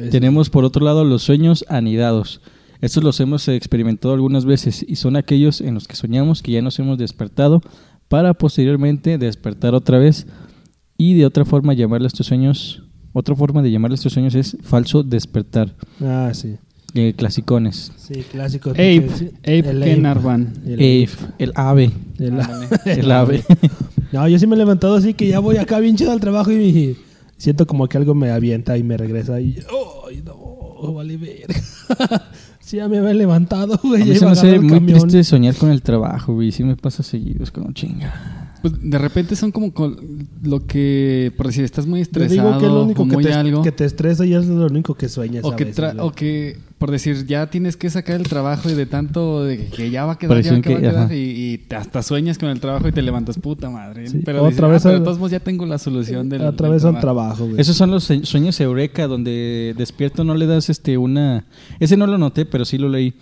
Speaker 3: Tenemos por otro lado los sueños anidados. Estos los hemos experimentado algunas veces y son aquellos en los que soñamos que ya nos hemos despertado para posteriormente despertar otra vez y de otra forma llamarle a estos sueños, otra forma de llamarle a estos sueños es falso despertar,
Speaker 2: Ah, sí.
Speaker 3: eh, clasicones.
Speaker 2: Sí, clásico.
Speaker 4: Ape, Ape
Speaker 2: el
Speaker 4: Kenarvan.
Speaker 2: El
Speaker 3: Ave, el ave,
Speaker 2: El-
Speaker 4: Ándale. [LAUGHS]
Speaker 3: el ave. [LAUGHS]
Speaker 2: No, yo sí me he levantado así que ya voy acá bien chido al trabajo y siento como que algo me avienta y me regresa y ¡ay, no! Vale verga. [LAUGHS] sí, ya me había levantado, güey.
Speaker 3: A mí se me hace muy
Speaker 2: camión.
Speaker 3: triste soñar con el trabajo, güey. Sí me pasa seguido, es como chinga.
Speaker 4: Pues de repente son como con lo que, por decir, estás muy
Speaker 2: Te
Speaker 4: estresado
Speaker 2: digo que es lo único
Speaker 4: o
Speaker 2: que te,
Speaker 4: algo.
Speaker 2: que te estresa y es lo único que sueñas.
Speaker 4: O
Speaker 2: a
Speaker 4: que,
Speaker 2: veces,
Speaker 4: o que, por decir, ya tienes que sacar el trabajo y de tanto de que ya va a quedar, ya que va a
Speaker 3: que-
Speaker 4: quedar, y, y te- hasta sueñas con el trabajo y te levantas puta madre.
Speaker 2: Sí,
Speaker 4: Pero
Speaker 2: otra
Speaker 4: dices,
Speaker 2: vez
Speaker 4: ah, pero
Speaker 2: al-
Speaker 4: de todos modos ya tengo la solución del,
Speaker 2: Otra
Speaker 4: del
Speaker 2: vez al
Speaker 4: trabajo.
Speaker 2: güey.
Speaker 3: Esos son los sue- sueños eureka donde despierto no le das este una ese no lo noté, pero sí lo leí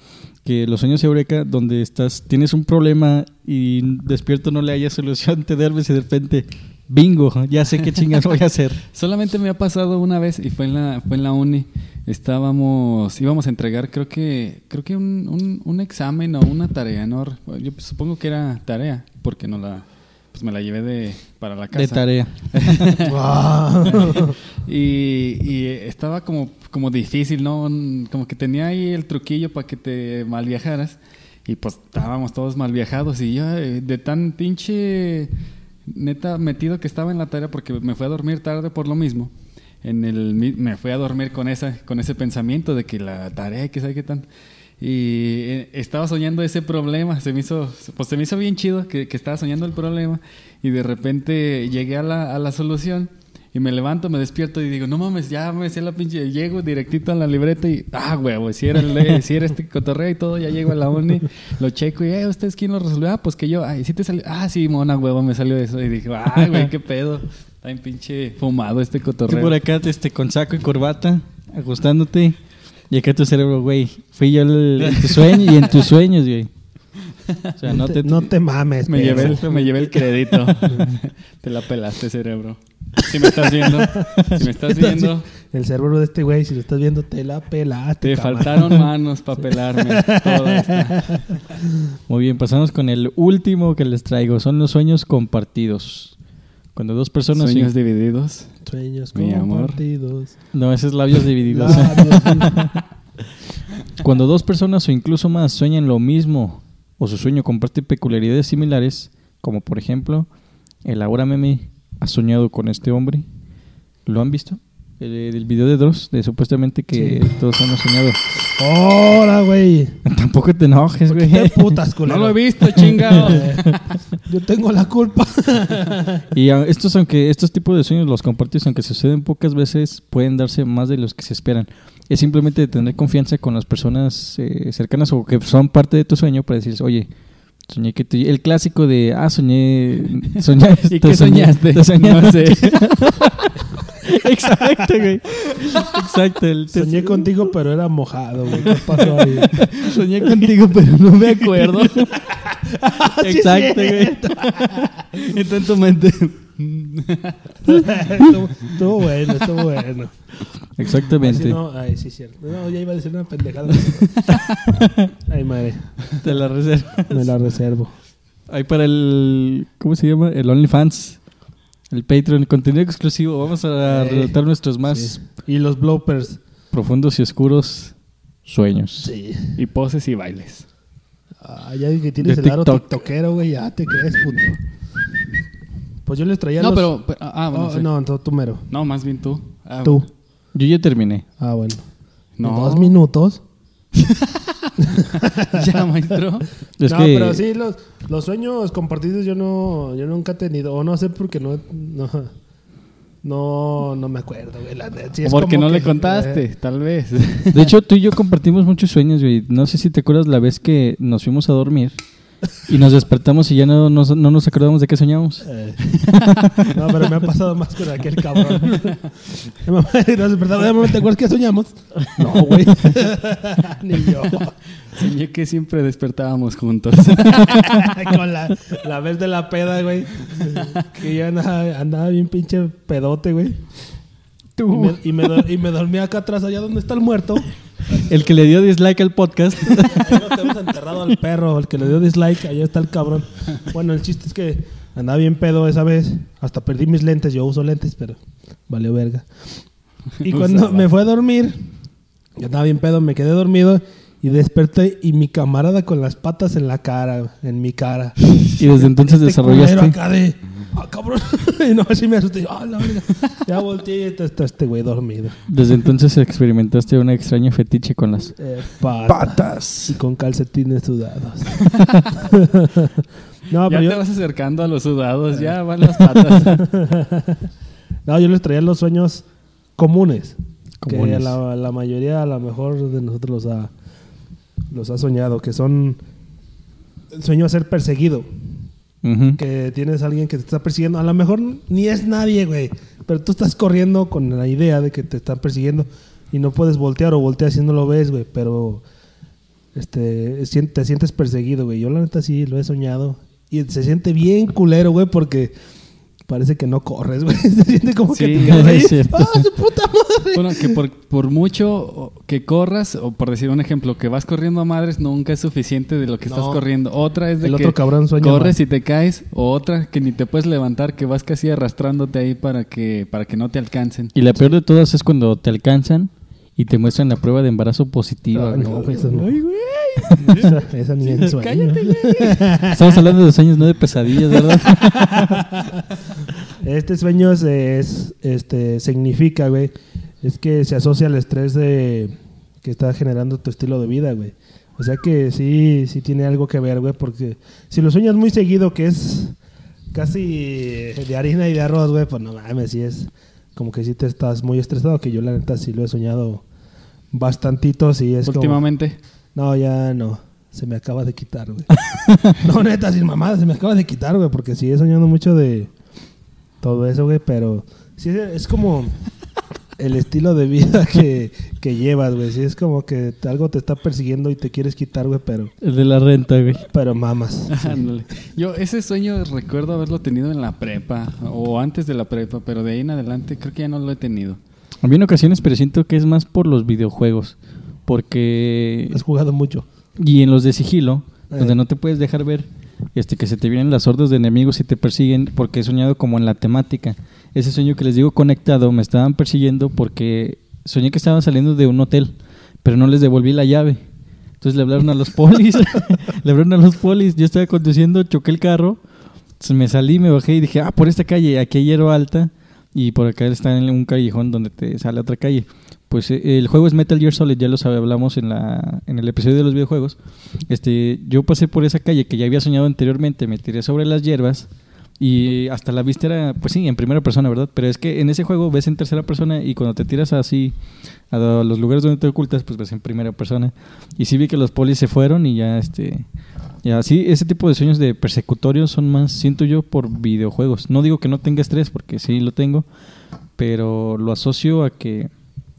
Speaker 3: que los sueños eureka donde estás tienes un problema y despierto no le hayas solución, te duermes y de repente bingo, ya sé qué chingas voy a hacer. [LAUGHS]
Speaker 4: Solamente me ha pasado una vez y fue en la, fue en la uni. Estábamos, íbamos a entregar, creo que, creo que un, un, un examen o una tarea, ¿no? Yo supongo que era tarea, porque no la, pues me la llevé de, para la casa.
Speaker 3: De tarea. [LAUGHS]
Speaker 4: Y, y estaba como, como difícil, ¿no? Un- Como que tenía ahí el truquillo para que te mal viajaras. Y pues estábamos todos mal viajados. Y yo, eh, de tan pinche neta metido que estaba en la tarea, porque me fui a dormir tarde por lo mismo. En el, me fui a dormir con, esa, con ese pensamiento de que la tarea, que sabe qué tan. Y eh, estaba soñando ese problema, se me hizo, pues se me hizo bien chido que, que estaba soñando el problema y de repente llegué a la, a la solución y me levanto, me despierto y digo, no mames, ya me sé la pinche, llego directito a la libreta y, ah, huevo, si era, el, si era este cotorreo y todo, ya llego a la uni, lo checo y, eh, ¿ustedes quién lo resolvió? Ah, pues que yo, ay, sí te salió, ah, sí, mona, huevo, me salió eso y dije, ay, güey, qué pedo, está bien pinche fumado este
Speaker 3: Tú
Speaker 4: cotorreo.
Speaker 3: por acá este con saco y corbata, ajustándote. Y acá tu cerebro, güey, fui yo el- en tu sueño y en tus sueños, güey. O sea, no te,
Speaker 2: no te mames.
Speaker 4: Me llevé, el, me llevé el crédito. [LAUGHS] Te la pelaste, cerebro. Si me estás viendo, si me estás viendo,
Speaker 2: El cerebro de este güey, si lo estás viendo, te la pelaste.
Speaker 4: te
Speaker 2: cabrón.
Speaker 4: faltaron manos para pelarme. [LAUGHS] Todo esto.
Speaker 3: Muy bien, pasamos con el último que les traigo. Son los sueños compartidos. Cuando dos personas...
Speaker 4: Sueños divididos.
Speaker 2: Sueños
Speaker 4: Mi amor.
Speaker 2: compartidos.
Speaker 3: No, ese es labios divididos.
Speaker 2: Labios. [LAUGHS]
Speaker 3: Cuando dos personas o incluso más sueñan lo mismo o su sueño comparte peculiaridades similares, como por ejemplo, el ahora meme ha soñado con este hombre. ¿Lo han visto? El, el video de Dross, de supuestamente que
Speaker 2: Sí.
Speaker 3: todos hemos soñado.
Speaker 2: Hola, güey. [LAUGHS]
Speaker 3: Tampoco te enojes, güey.
Speaker 2: ¿Qué putas,
Speaker 4: No
Speaker 2: culero?
Speaker 4: lo he visto, chingado. [LAUGHS]
Speaker 2: Yo tengo la culpa. [LAUGHS]
Speaker 3: Y estos, aunque estos tipos de sueños los compartes, aunque suceden pocas veces, pueden darse más de los que se esperan. Es simplemente tener confianza con las personas eh, cercanas o que son parte de tu sueño para decirles, oye, soñé que tú... El clásico de, ah, soñé... soñé [LAUGHS]
Speaker 4: ¿Y qué soñaste?
Speaker 3: te soñé
Speaker 4: No sé. [LAUGHS]
Speaker 3: Exacto, güey. Exacto. el- te-
Speaker 2: Soñé contigo, pero era mojado, güey. ¿Qué pasó ahí? [LAUGHS]
Speaker 3: soñé contigo, pero no me acuerdo. Exacto, güey.
Speaker 4: Está en tu mente.
Speaker 2: Estuvo, estuvo bueno, estuvo bueno.
Speaker 3: Exactamente.
Speaker 2: Así no, ay, sí, cierto. No, ya iba a decir una pendejada. Ay, madre.
Speaker 3: Te la reservo.
Speaker 2: Me la reservo.
Speaker 3: Hay para el. ¿Cómo se llama? El OnlyFans. El Patreon. Contenido exclusivo. Vamos a relatar nuestros más
Speaker 2: Sí. Y los bloopers.
Speaker 3: profundos y oscuros sueños.
Speaker 2: Sí.
Speaker 4: Y poses y bailes.
Speaker 2: Ah, ya que tienes
Speaker 3: De
Speaker 2: el aro
Speaker 3: TikTok.
Speaker 2: tiktokero, güey. Ya te crees, puto. Pues yo les traía
Speaker 4: No,
Speaker 2: los...
Speaker 4: pero, pero- ah, bueno,
Speaker 2: Oh,
Speaker 4: sí.
Speaker 2: no, tú, tú mero.
Speaker 4: No, más bien tú. Ah,
Speaker 2: Tú.
Speaker 3: Yo ya terminé.
Speaker 2: Ah, bueno.
Speaker 4: No.
Speaker 2: Dos minutos. [LAUGHS]
Speaker 4: ya, maestro.
Speaker 3: Es
Speaker 2: no,
Speaker 3: que
Speaker 2: pero sí, los, los sueños compartidos yo no, yo nunca he tenido, o no sé por qué no, no, no, no me acuerdo, güey. la neta, sí es
Speaker 4: Porque
Speaker 2: como
Speaker 4: no le contaste,
Speaker 2: eh,
Speaker 4: tal vez.
Speaker 3: De hecho, tú y yo compartimos muchos sueños, güey. No sé si te acuerdas la vez que nos fuimos a dormir y nos despertamos y ya no, nos- no nos acordamos de qué soñamos.
Speaker 2: eh. [LAUGHS] no, pero me ha pasado más con aquel cabrón. Nos despertamos, "Eh, mamá, ¿te acuerdas que soñamos? No, güey. [LAUGHS] Ni yo.
Speaker 4: Soñé que siempre despertábamos juntos. [LAUGHS]
Speaker 2: con la, la vez de la peda, güey. Que yo andaba, andaba bien pinche pedote, güey. Y me, y, me, y me dormí acá atrás, allá donde está el muerto.
Speaker 3: El que le dio dislike al podcast. [LAUGHS]
Speaker 2: Ahí lo tenemos enterrado al perro, el que le dio dislike, allá está el cabrón. Bueno, el chiste es que andaba bien pedo esa vez. Hasta perdí mis lentes, yo uso lentes, pero valió verga. Y [LAUGHS] cuando
Speaker 4: Usaba.
Speaker 2: me fue a dormir, yo andaba bien pedo, me quedé dormido y desperté y mi camarada con las patas en la cara, en mi cara.
Speaker 3: Y desde entonces
Speaker 2: Este
Speaker 3: desarrollaste.
Speaker 2: acá de, ah, cabrón. [LAUGHS] y no, así me asusté. Ah, la verga. Ya volteé y está este güey dormido.
Speaker 3: Desde entonces experimentaste un extraño fetiche con las
Speaker 2: Eh, patas.
Speaker 3: patas.
Speaker 2: Y con calcetines sudados. [LAUGHS] no,
Speaker 4: ya
Speaker 2: pero
Speaker 4: te
Speaker 2: yo,
Speaker 4: vas acercando a los sudados, ya van las [LAUGHS] patas.
Speaker 2: no, yo les traía los sueños comunes. Que
Speaker 3: Comunes.
Speaker 2: la, la mayoría, a lo mejor de nosotros los ha, los ha soñado. Que son el sueño de ser perseguido. Que tienes a alguien que te está persiguiendo. A lo mejor ni es nadie, güey. Pero tú estás corriendo con la idea de que te están persiguiendo y no puedes voltear o volteas y no lo ves, güey. Pero este, te sientes perseguido, güey. Yo la neta sí lo he soñado. Y se siente bien culero, güey, porque parece que no corres, güey. [LAUGHS] Se siente como que te quedas ahí. [LAUGHS] ¡Ah, su puta madre!
Speaker 4: Bueno, que por, por mucho que corras, o por decir un ejemplo, que vas corriendo a madres, nunca es suficiente de lo que estás corriendo. Otra es de
Speaker 2: El
Speaker 4: que
Speaker 2: otro cabrón sueña
Speaker 4: corres
Speaker 2: más.
Speaker 4: y te caes, o otra que ni te puedes levantar, que vas casi arrastrándote ahí para que, para que no te alcancen.
Speaker 3: Y la peor de todas es cuando te alcanzan y te muestran la prueba de embarazo positiva.
Speaker 2: Ay,
Speaker 3: güey.
Speaker 2: no, güey, eso no.
Speaker 4: Ay, güey. [LAUGHS]
Speaker 2: Esa, esa ni en sueño.
Speaker 4: Cállate,
Speaker 3: Estamos hablando de sueños, no de pesadillas, ¿verdad? [LAUGHS]
Speaker 2: Este sueño es, es, este, significa, güey, es que se asocia al estrés de que está generando tu estilo de vida, güey. O sea que sí, sí tiene algo que ver, güey, porque si lo sueñas muy seguido, que es casi de harina y de arroz, güey, pues no mames, sí es como que sí te estás muy estresado, que yo la neta sí lo he soñado bastantito, sí es como... No, ya no. Se me acaba de quitar, güey. [LAUGHS] no, neta, sin mamada, se me acaba de quitar, güey, porque sí he soñado mucho de todo eso, güey, pero sí es, es como el estilo de vida [LAUGHS] que, que llevas, güey. Sí es como que algo te está persiguiendo y te quieres quitar, güey, pero,
Speaker 3: El de la renta, güey.
Speaker 2: pero mamas. [LAUGHS]
Speaker 4: Ándale. Yo ese sueño recuerdo haberlo tenido en la prepa o antes de la prepa, pero de ahí en adelante creo que ya no lo he tenido.
Speaker 3: A mí en ocasiones, pero siento que es más por los videojuegos. Porque.
Speaker 2: Has jugado mucho.
Speaker 3: Y en los de sigilo,
Speaker 2: Eh.
Speaker 3: donde no te puedes dejar ver, este que se te vienen las hordas de enemigos y te persiguen, porque he soñado como en la temática. Ese sueño que les digo conectado, me estaban persiguiendo porque soñé que estaban saliendo de un hotel, pero no les devolví la llave. Entonces le hablaron a los polis, [LAUGHS] le hablaron a los polis, yo estaba conduciendo, choqué el carro, entonces me salí, me bajé y dije, ah, por esta calle, aquí hay hierba alta, y por acá está en un callejón donde te sale otra calle. Pues eh, el juego es Metal Gear Solid, ya lo hablamos en, la, en el episodio de los videojuegos. Este, yo pasé por esa calle que ya había soñado anteriormente, me tiré sobre las hierbas y hasta la vista era, pues sí, en primera persona, ¿verdad? Pero es que en ese juego ves en tercera persona y cuando te tiras así a los lugares donde te ocultas, pues ves en primera persona. Y sí vi que los polis se fueron y ya, este, ya sí, ese tipo de sueños de persecutorios son más, siento yo, por videojuegos. No digo que no tenga estrés, porque sí lo tengo, pero lo asocio a que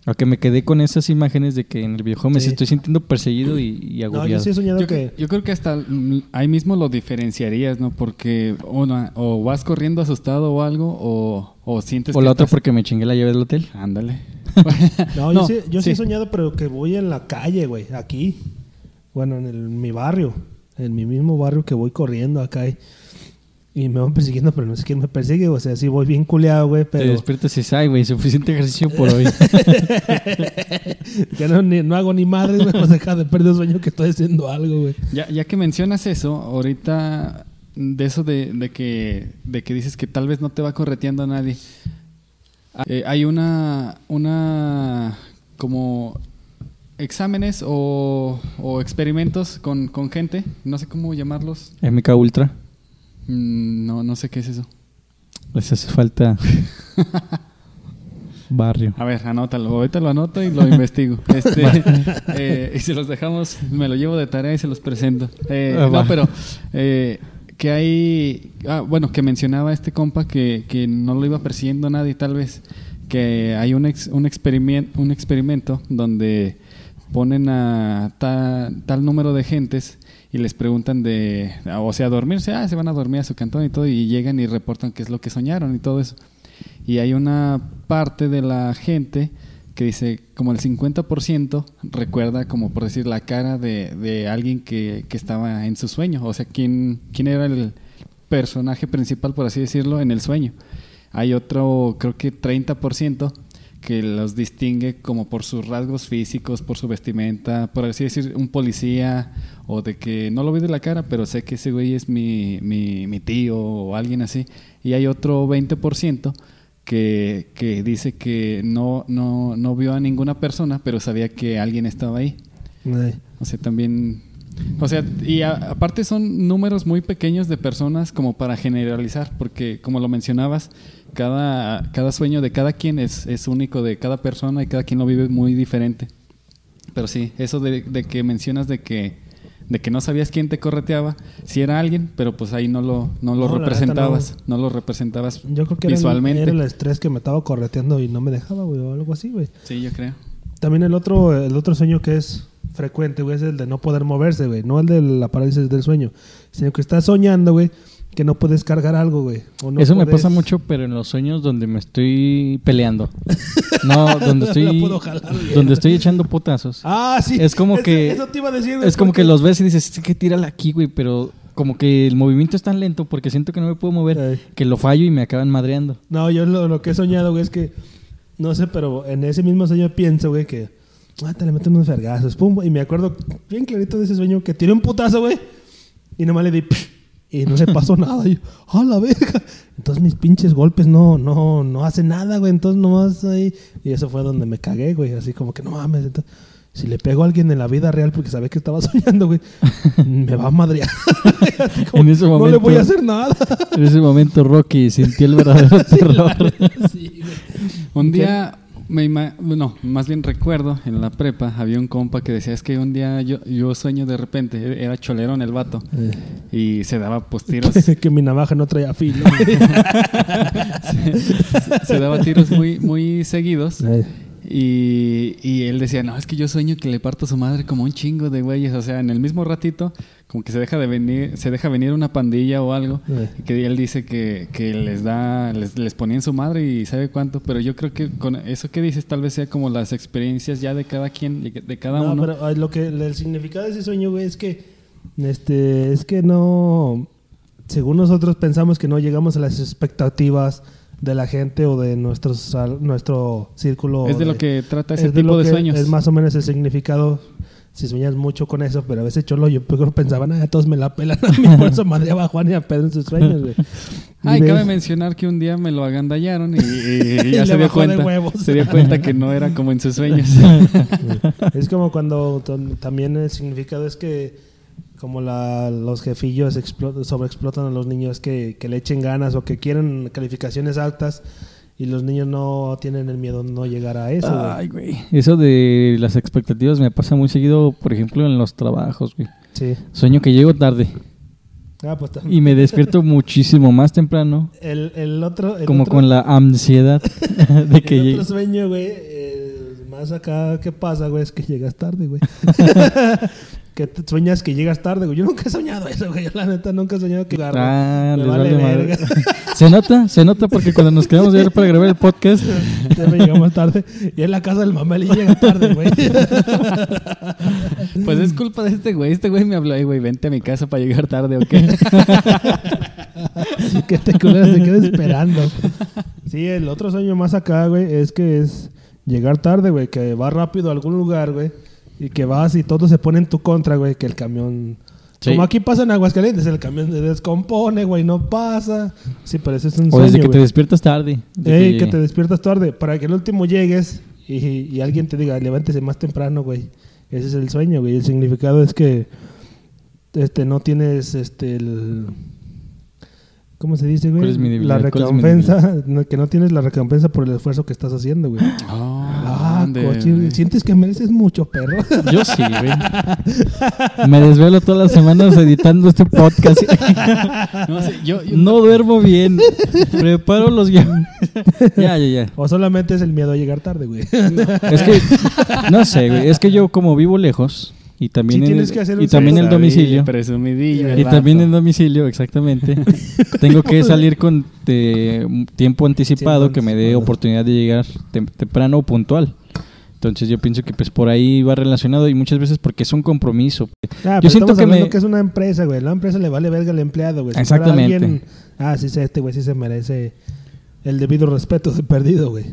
Speaker 3: a que me quedé con esas imágenes de que en el videojuego me
Speaker 2: Sí.
Speaker 3: estoy sintiendo perseguido y, y
Speaker 2: No,
Speaker 3: agobiado.
Speaker 2: yo sí he soñado
Speaker 4: Yo,
Speaker 2: que...
Speaker 4: yo creo que hasta mm, ahí mismo lo diferenciarías, ¿no? Porque una, o vas corriendo asustado o algo, o, o sientes
Speaker 3: o
Speaker 4: que
Speaker 3: la otra
Speaker 4: estás-
Speaker 3: porque me chingué la llave del hotel.
Speaker 4: Ándale. [LAUGHS]
Speaker 2: No, yo, sí, yo sí he soñado, pero que voy en la calle, güey, aquí. Bueno, en, el- en mi barrio, en mi mismo barrio que voy corriendo acá y, y me van persiguiendo, pero no sé quién me persigue, o sea, sí voy bien culeado, güey,
Speaker 3: Te
Speaker 2: pero
Speaker 3: despiertas y ay, güey, suficiente ejercicio por hoy. [LAUGHS]
Speaker 2: que no, ni- no hago ni madre, güey, pues deja de perder sueño que estoy haciendo algo, güey.
Speaker 4: Ya, ya que mencionas eso, ahorita de eso de, de que de que dices que tal vez no te va correteando a nadie. eh, hay una una como exámenes o, o experimentos con, con gente, no sé cómo llamarlos.
Speaker 3: MK Ultra.
Speaker 4: Mm, No, no sé qué es eso.
Speaker 3: Les hace falta [LAUGHS] barrio.
Speaker 4: A ver, anótalo. Ahorita lo anoto y lo investigo. [LAUGHS] Este, eh, y se los dejamos, me lo llevo de tarea y se los presento. Eh,
Speaker 3: Ah,
Speaker 4: no, pero eh, que hay. ah, bueno, que mencionaba este compa que, que no lo iba persiguiendo nadie, tal vez. Que hay un, ex- un, experiment- un experimento donde ponen a ta- tal número de gentes y les preguntan de, o sea, dormirse, ah, se van a dormir a su cantón y todo, y llegan y reportan qué es lo que soñaron y todo eso. Y hay una parte de la gente que dice como el 50% recuerda como por decir la cara de, de alguien que, que estaba en su sueño, o sea, quién, quién era el personaje principal, por así decirlo, en el sueño. Hay otro, creo que 30% que los distingue como por sus rasgos físicos, por su vestimenta, por así decir, un policía, o de que no lo vi de la cara, pero sé que ese güey es mi, mi, mi tío o alguien así. Y hay otro 20% que, que dice que no, no, no vio a ninguna persona, pero sabía que alguien estaba ahí.
Speaker 2: Ay.
Speaker 4: O sea, también... O sea, y a- aparte son números muy pequeños de personas como para generalizar, porque como lo mencionabas, cada, cada sueño de cada quien es, es único de cada persona y cada quien lo vive muy diferente. Pero sí, eso de, de que mencionas de que, de que no sabías quién te correteaba, si era alguien, pero pues ahí no lo, no lo
Speaker 2: No,
Speaker 4: representabas, no. lo representabas
Speaker 2: Yo creo que era el-
Speaker 4: visualmente.
Speaker 2: Era, el estrés que me estaba correteando y no me dejaba, güey, o algo así, güey.
Speaker 4: Sí, yo creo.
Speaker 2: También el otro, el otro sueño que es frecuente, güey, es el de no poder moverse, güey. No el de la parálisis del sueño, sino que estás soñando, güey, que no puedes cargar algo, güey. no
Speaker 3: Eso me pasa mucho, pero en los sueños donde me estoy peleando. No, donde [LAUGHS] estoy
Speaker 2: puedo jalar,
Speaker 3: donde estoy echando putazos.
Speaker 2: Ah, sí.
Speaker 3: Es como
Speaker 2: Eso-
Speaker 3: que-
Speaker 2: Eso te iba a decir, güey.
Speaker 3: Es como que los ves y dices, "Es que tírala aquí, güey, pero como que el movimiento es tan lento porque siento que no me puedo mover, que lo fallo y me acaban madreando.
Speaker 2: No, yo lo, lo que he soñado, güey, es que... No sé, pero en ese mismo sueño pienso, güey, que... Ah, te le meto unos vergazos, pum. Y me acuerdo bien clarito de ese sueño que tiré un putazo, güey. Y nomás le di... "Psh", Y no se pasó [LAUGHS] nada. Y yo, ¡ah, la verga! Entonces mis pinches golpes no, no, no hacen nada, güey. Entonces nomás ahí... Y eso fue donde me cagué, güey. Así como que no mames. entonces, si le pego a alguien en la vida real porque sabía que estaba [LAUGHS] soñando, güey, me va a madrear. [LAUGHS]
Speaker 3: En ese
Speaker 2: No le
Speaker 3: momento-
Speaker 2: voy a hacer nada.
Speaker 3: En ese momento Rocky sintió el verdadero terror.
Speaker 2: Sí, güey.
Speaker 4: Un
Speaker 2: ¿Qué?
Speaker 4: día, me no, más bien recuerdo, en la prepa había un compa que decía, es que un día yo, yo sueño de repente, era cholerón el vato, y se daba pues [LAUGHS] tiros, se,
Speaker 2: que mi navaja no traía filo. [LAUGHS]
Speaker 4: se daba tiros muy, muy seguidos.
Speaker 2: Ay.
Speaker 4: Y, y él decía, no, es que yo sueño que le parto a su madre como un chingo de güeyes. O sea, en el mismo ratito, como que se deja de venir, se deja venir una pandilla o algo. Y que él dice que, que les da, les, les ponía en su madre y sabe cuánto. Pero yo creo que con eso que dices, tal vez sea como las experiencias ya de cada quien, de, cada
Speaker 2: No,
Speaker 4: uno.
Speaker 2: pero lo que el significado de ese sueño, güey, es que este es que no según nosotros pensamos que no llegamos a las expectativas de la gente o de nuestro sal- nuestro círculo
Speaker 4: es de lo que trata ese
Speaker 2: es
Speaker 4: tipo de sueños.
Speaker 2: Es más o menos el significado si sueñas mucho con eso, pero a veces cholo yo peor pensaba, nada, todos me la pelan a mí, por eso madreaba a Juan y a Pedro en sus sueños, güey. [LAUGHS]
Speaker 4: Ay, cabe mencionar que un día me lo agandallaron y, y [LAUGHS]
Speaker 2: Y
Speaker 4: ya se dio cuenta. Se dio cuenta que no era como en sus sueños. [LAUGHS]
Speaker 2: Es como cuando también el significado es que como la, los jefillos explo- sobreexplotan a los niños que, que le echen ganas o que quieren calificaciones altas y los niños no tienen el miedo de no llegar a eso.
Speaker 3: Ay, güey. Eso de las expectativas me pasa muy seguido, por ejemplo, en los trabajos, güey.
Speaker 2: Sí.
Speaker 3: Sueño que llego tarde
Speaker 2: Ah, pues también.
Speaker 3: y me despierto [LAUGHS] muchísimo más temprano,
Speaker 2: El, el otro... el
Speaker 3: como
Speaker 2: otro-
Speaker 3: con la ansiedad [LAUGHS] de que
Speaker 2: el
Speaker 3: llegue.
Speaker 2: otro sueño, güey, eh, más acá que pasa, güey, es que llegas tarde, güey. [LAUGHS] que te sueñas que llegas tarde, güey. Yo nunca he soñado eso, güey. La neta, nunca he soñado que...
Speaker 3: Ah,
Speaker 2: Me
Speaker 3: les
Speaker 2: vale
Speaker 3: vale madre.
Speaker 2: verga. [LAUGHS]
Speaker 3: Se nota, se nota porque cuando nos quedamos ver para grabar el podcast, [LAUGHS]
Speaker 2: Siempre llegamos tarde. Y en la casa del mamel y llega tarde, güey. [LAUGHS]
Speaker 4: Pues es culpa de este güey. Este güey me habló, "Ay, güey, vente a mi casa para llegar tarde, ¿o qué?
Speaker 2: que este culero se quede esperando. Sí, el otro sueño más acá, güey, es que es llegar tarde, güey. Que vas rápido a algún lugar, güey. Y que vas y todo se pone en tu contra, güey. Que el camión...
Speaker 3: Sí.
Speaker 2: Como aquí pasa en Aguascalientes, el camión se descompone, güey, no pasa. Sí, pero eso es un
Speaker 3: o
Speaker 2: sueño,
Speaker 3: desde que te despiertas tarde. de
Speaker 2: Ey, que te despiertas tarde para que el último llegues y, y alguien te diga, levántese más temprano, güey. Ese es el sueño, güey. El significado es que este no tienes este el ¿Cómo se dice, güey?
Speaker 3: ¿Cuál es mi
Speaker 2: la recompensa, [LAUGHS] que no tienes la recompensa por el esfuerzo que estás haciendo, güey.
Speaker 4: Ah,
Speaker 2: Sientes que mereces mucho, perro.
Speaker 3: Yo sí, güey. [LAUGHS] Me desvelo todas las semanas editando este podcast. [LAUGHS]
Speaker 4: No sé, yo, yo-
Speaker 3: No duermo bien. Preparo los guiones. [LAUGHS] Ya, ya, ya.
Speaker 2: o solamente es el miedo a llegar tarde, güey.
Speaker 3: Es que, no sé, güey. Es que yo como vivo lejos y también,
Speaker 2: Sí,
Speaker 3: en,
Speaker 2: tienes
Speaker 3: el,
Speaker 2: que hacer
Speaker 3: y también el domicilio.
Speaker 4: Presumidillo. el
Speaker 3: Y también en domicilio, exactamente. [LAUGHS] Tengo que salir con tiempo anticipado
Speaker 2: Tiempo
Speaker 3: que me dé oportunidad de llegar tem- temprano o puntual. Entonces yo pienso que pues por ahí va relacionado y muchas veces porque es un compromiso.
Speaker 2: Ah,
Speaker 3: Yo siento que
Speaker 2: hablando
Speaker 3: me-
Speaker 2: que es una empresa, güey. La empresa le vale verga al empleado, güey. Si
Speaker 3: Exactamente.
Speaker 2: alguien- ah, sí, sí, este güey sí se merece el debido respeto de perdido, güey.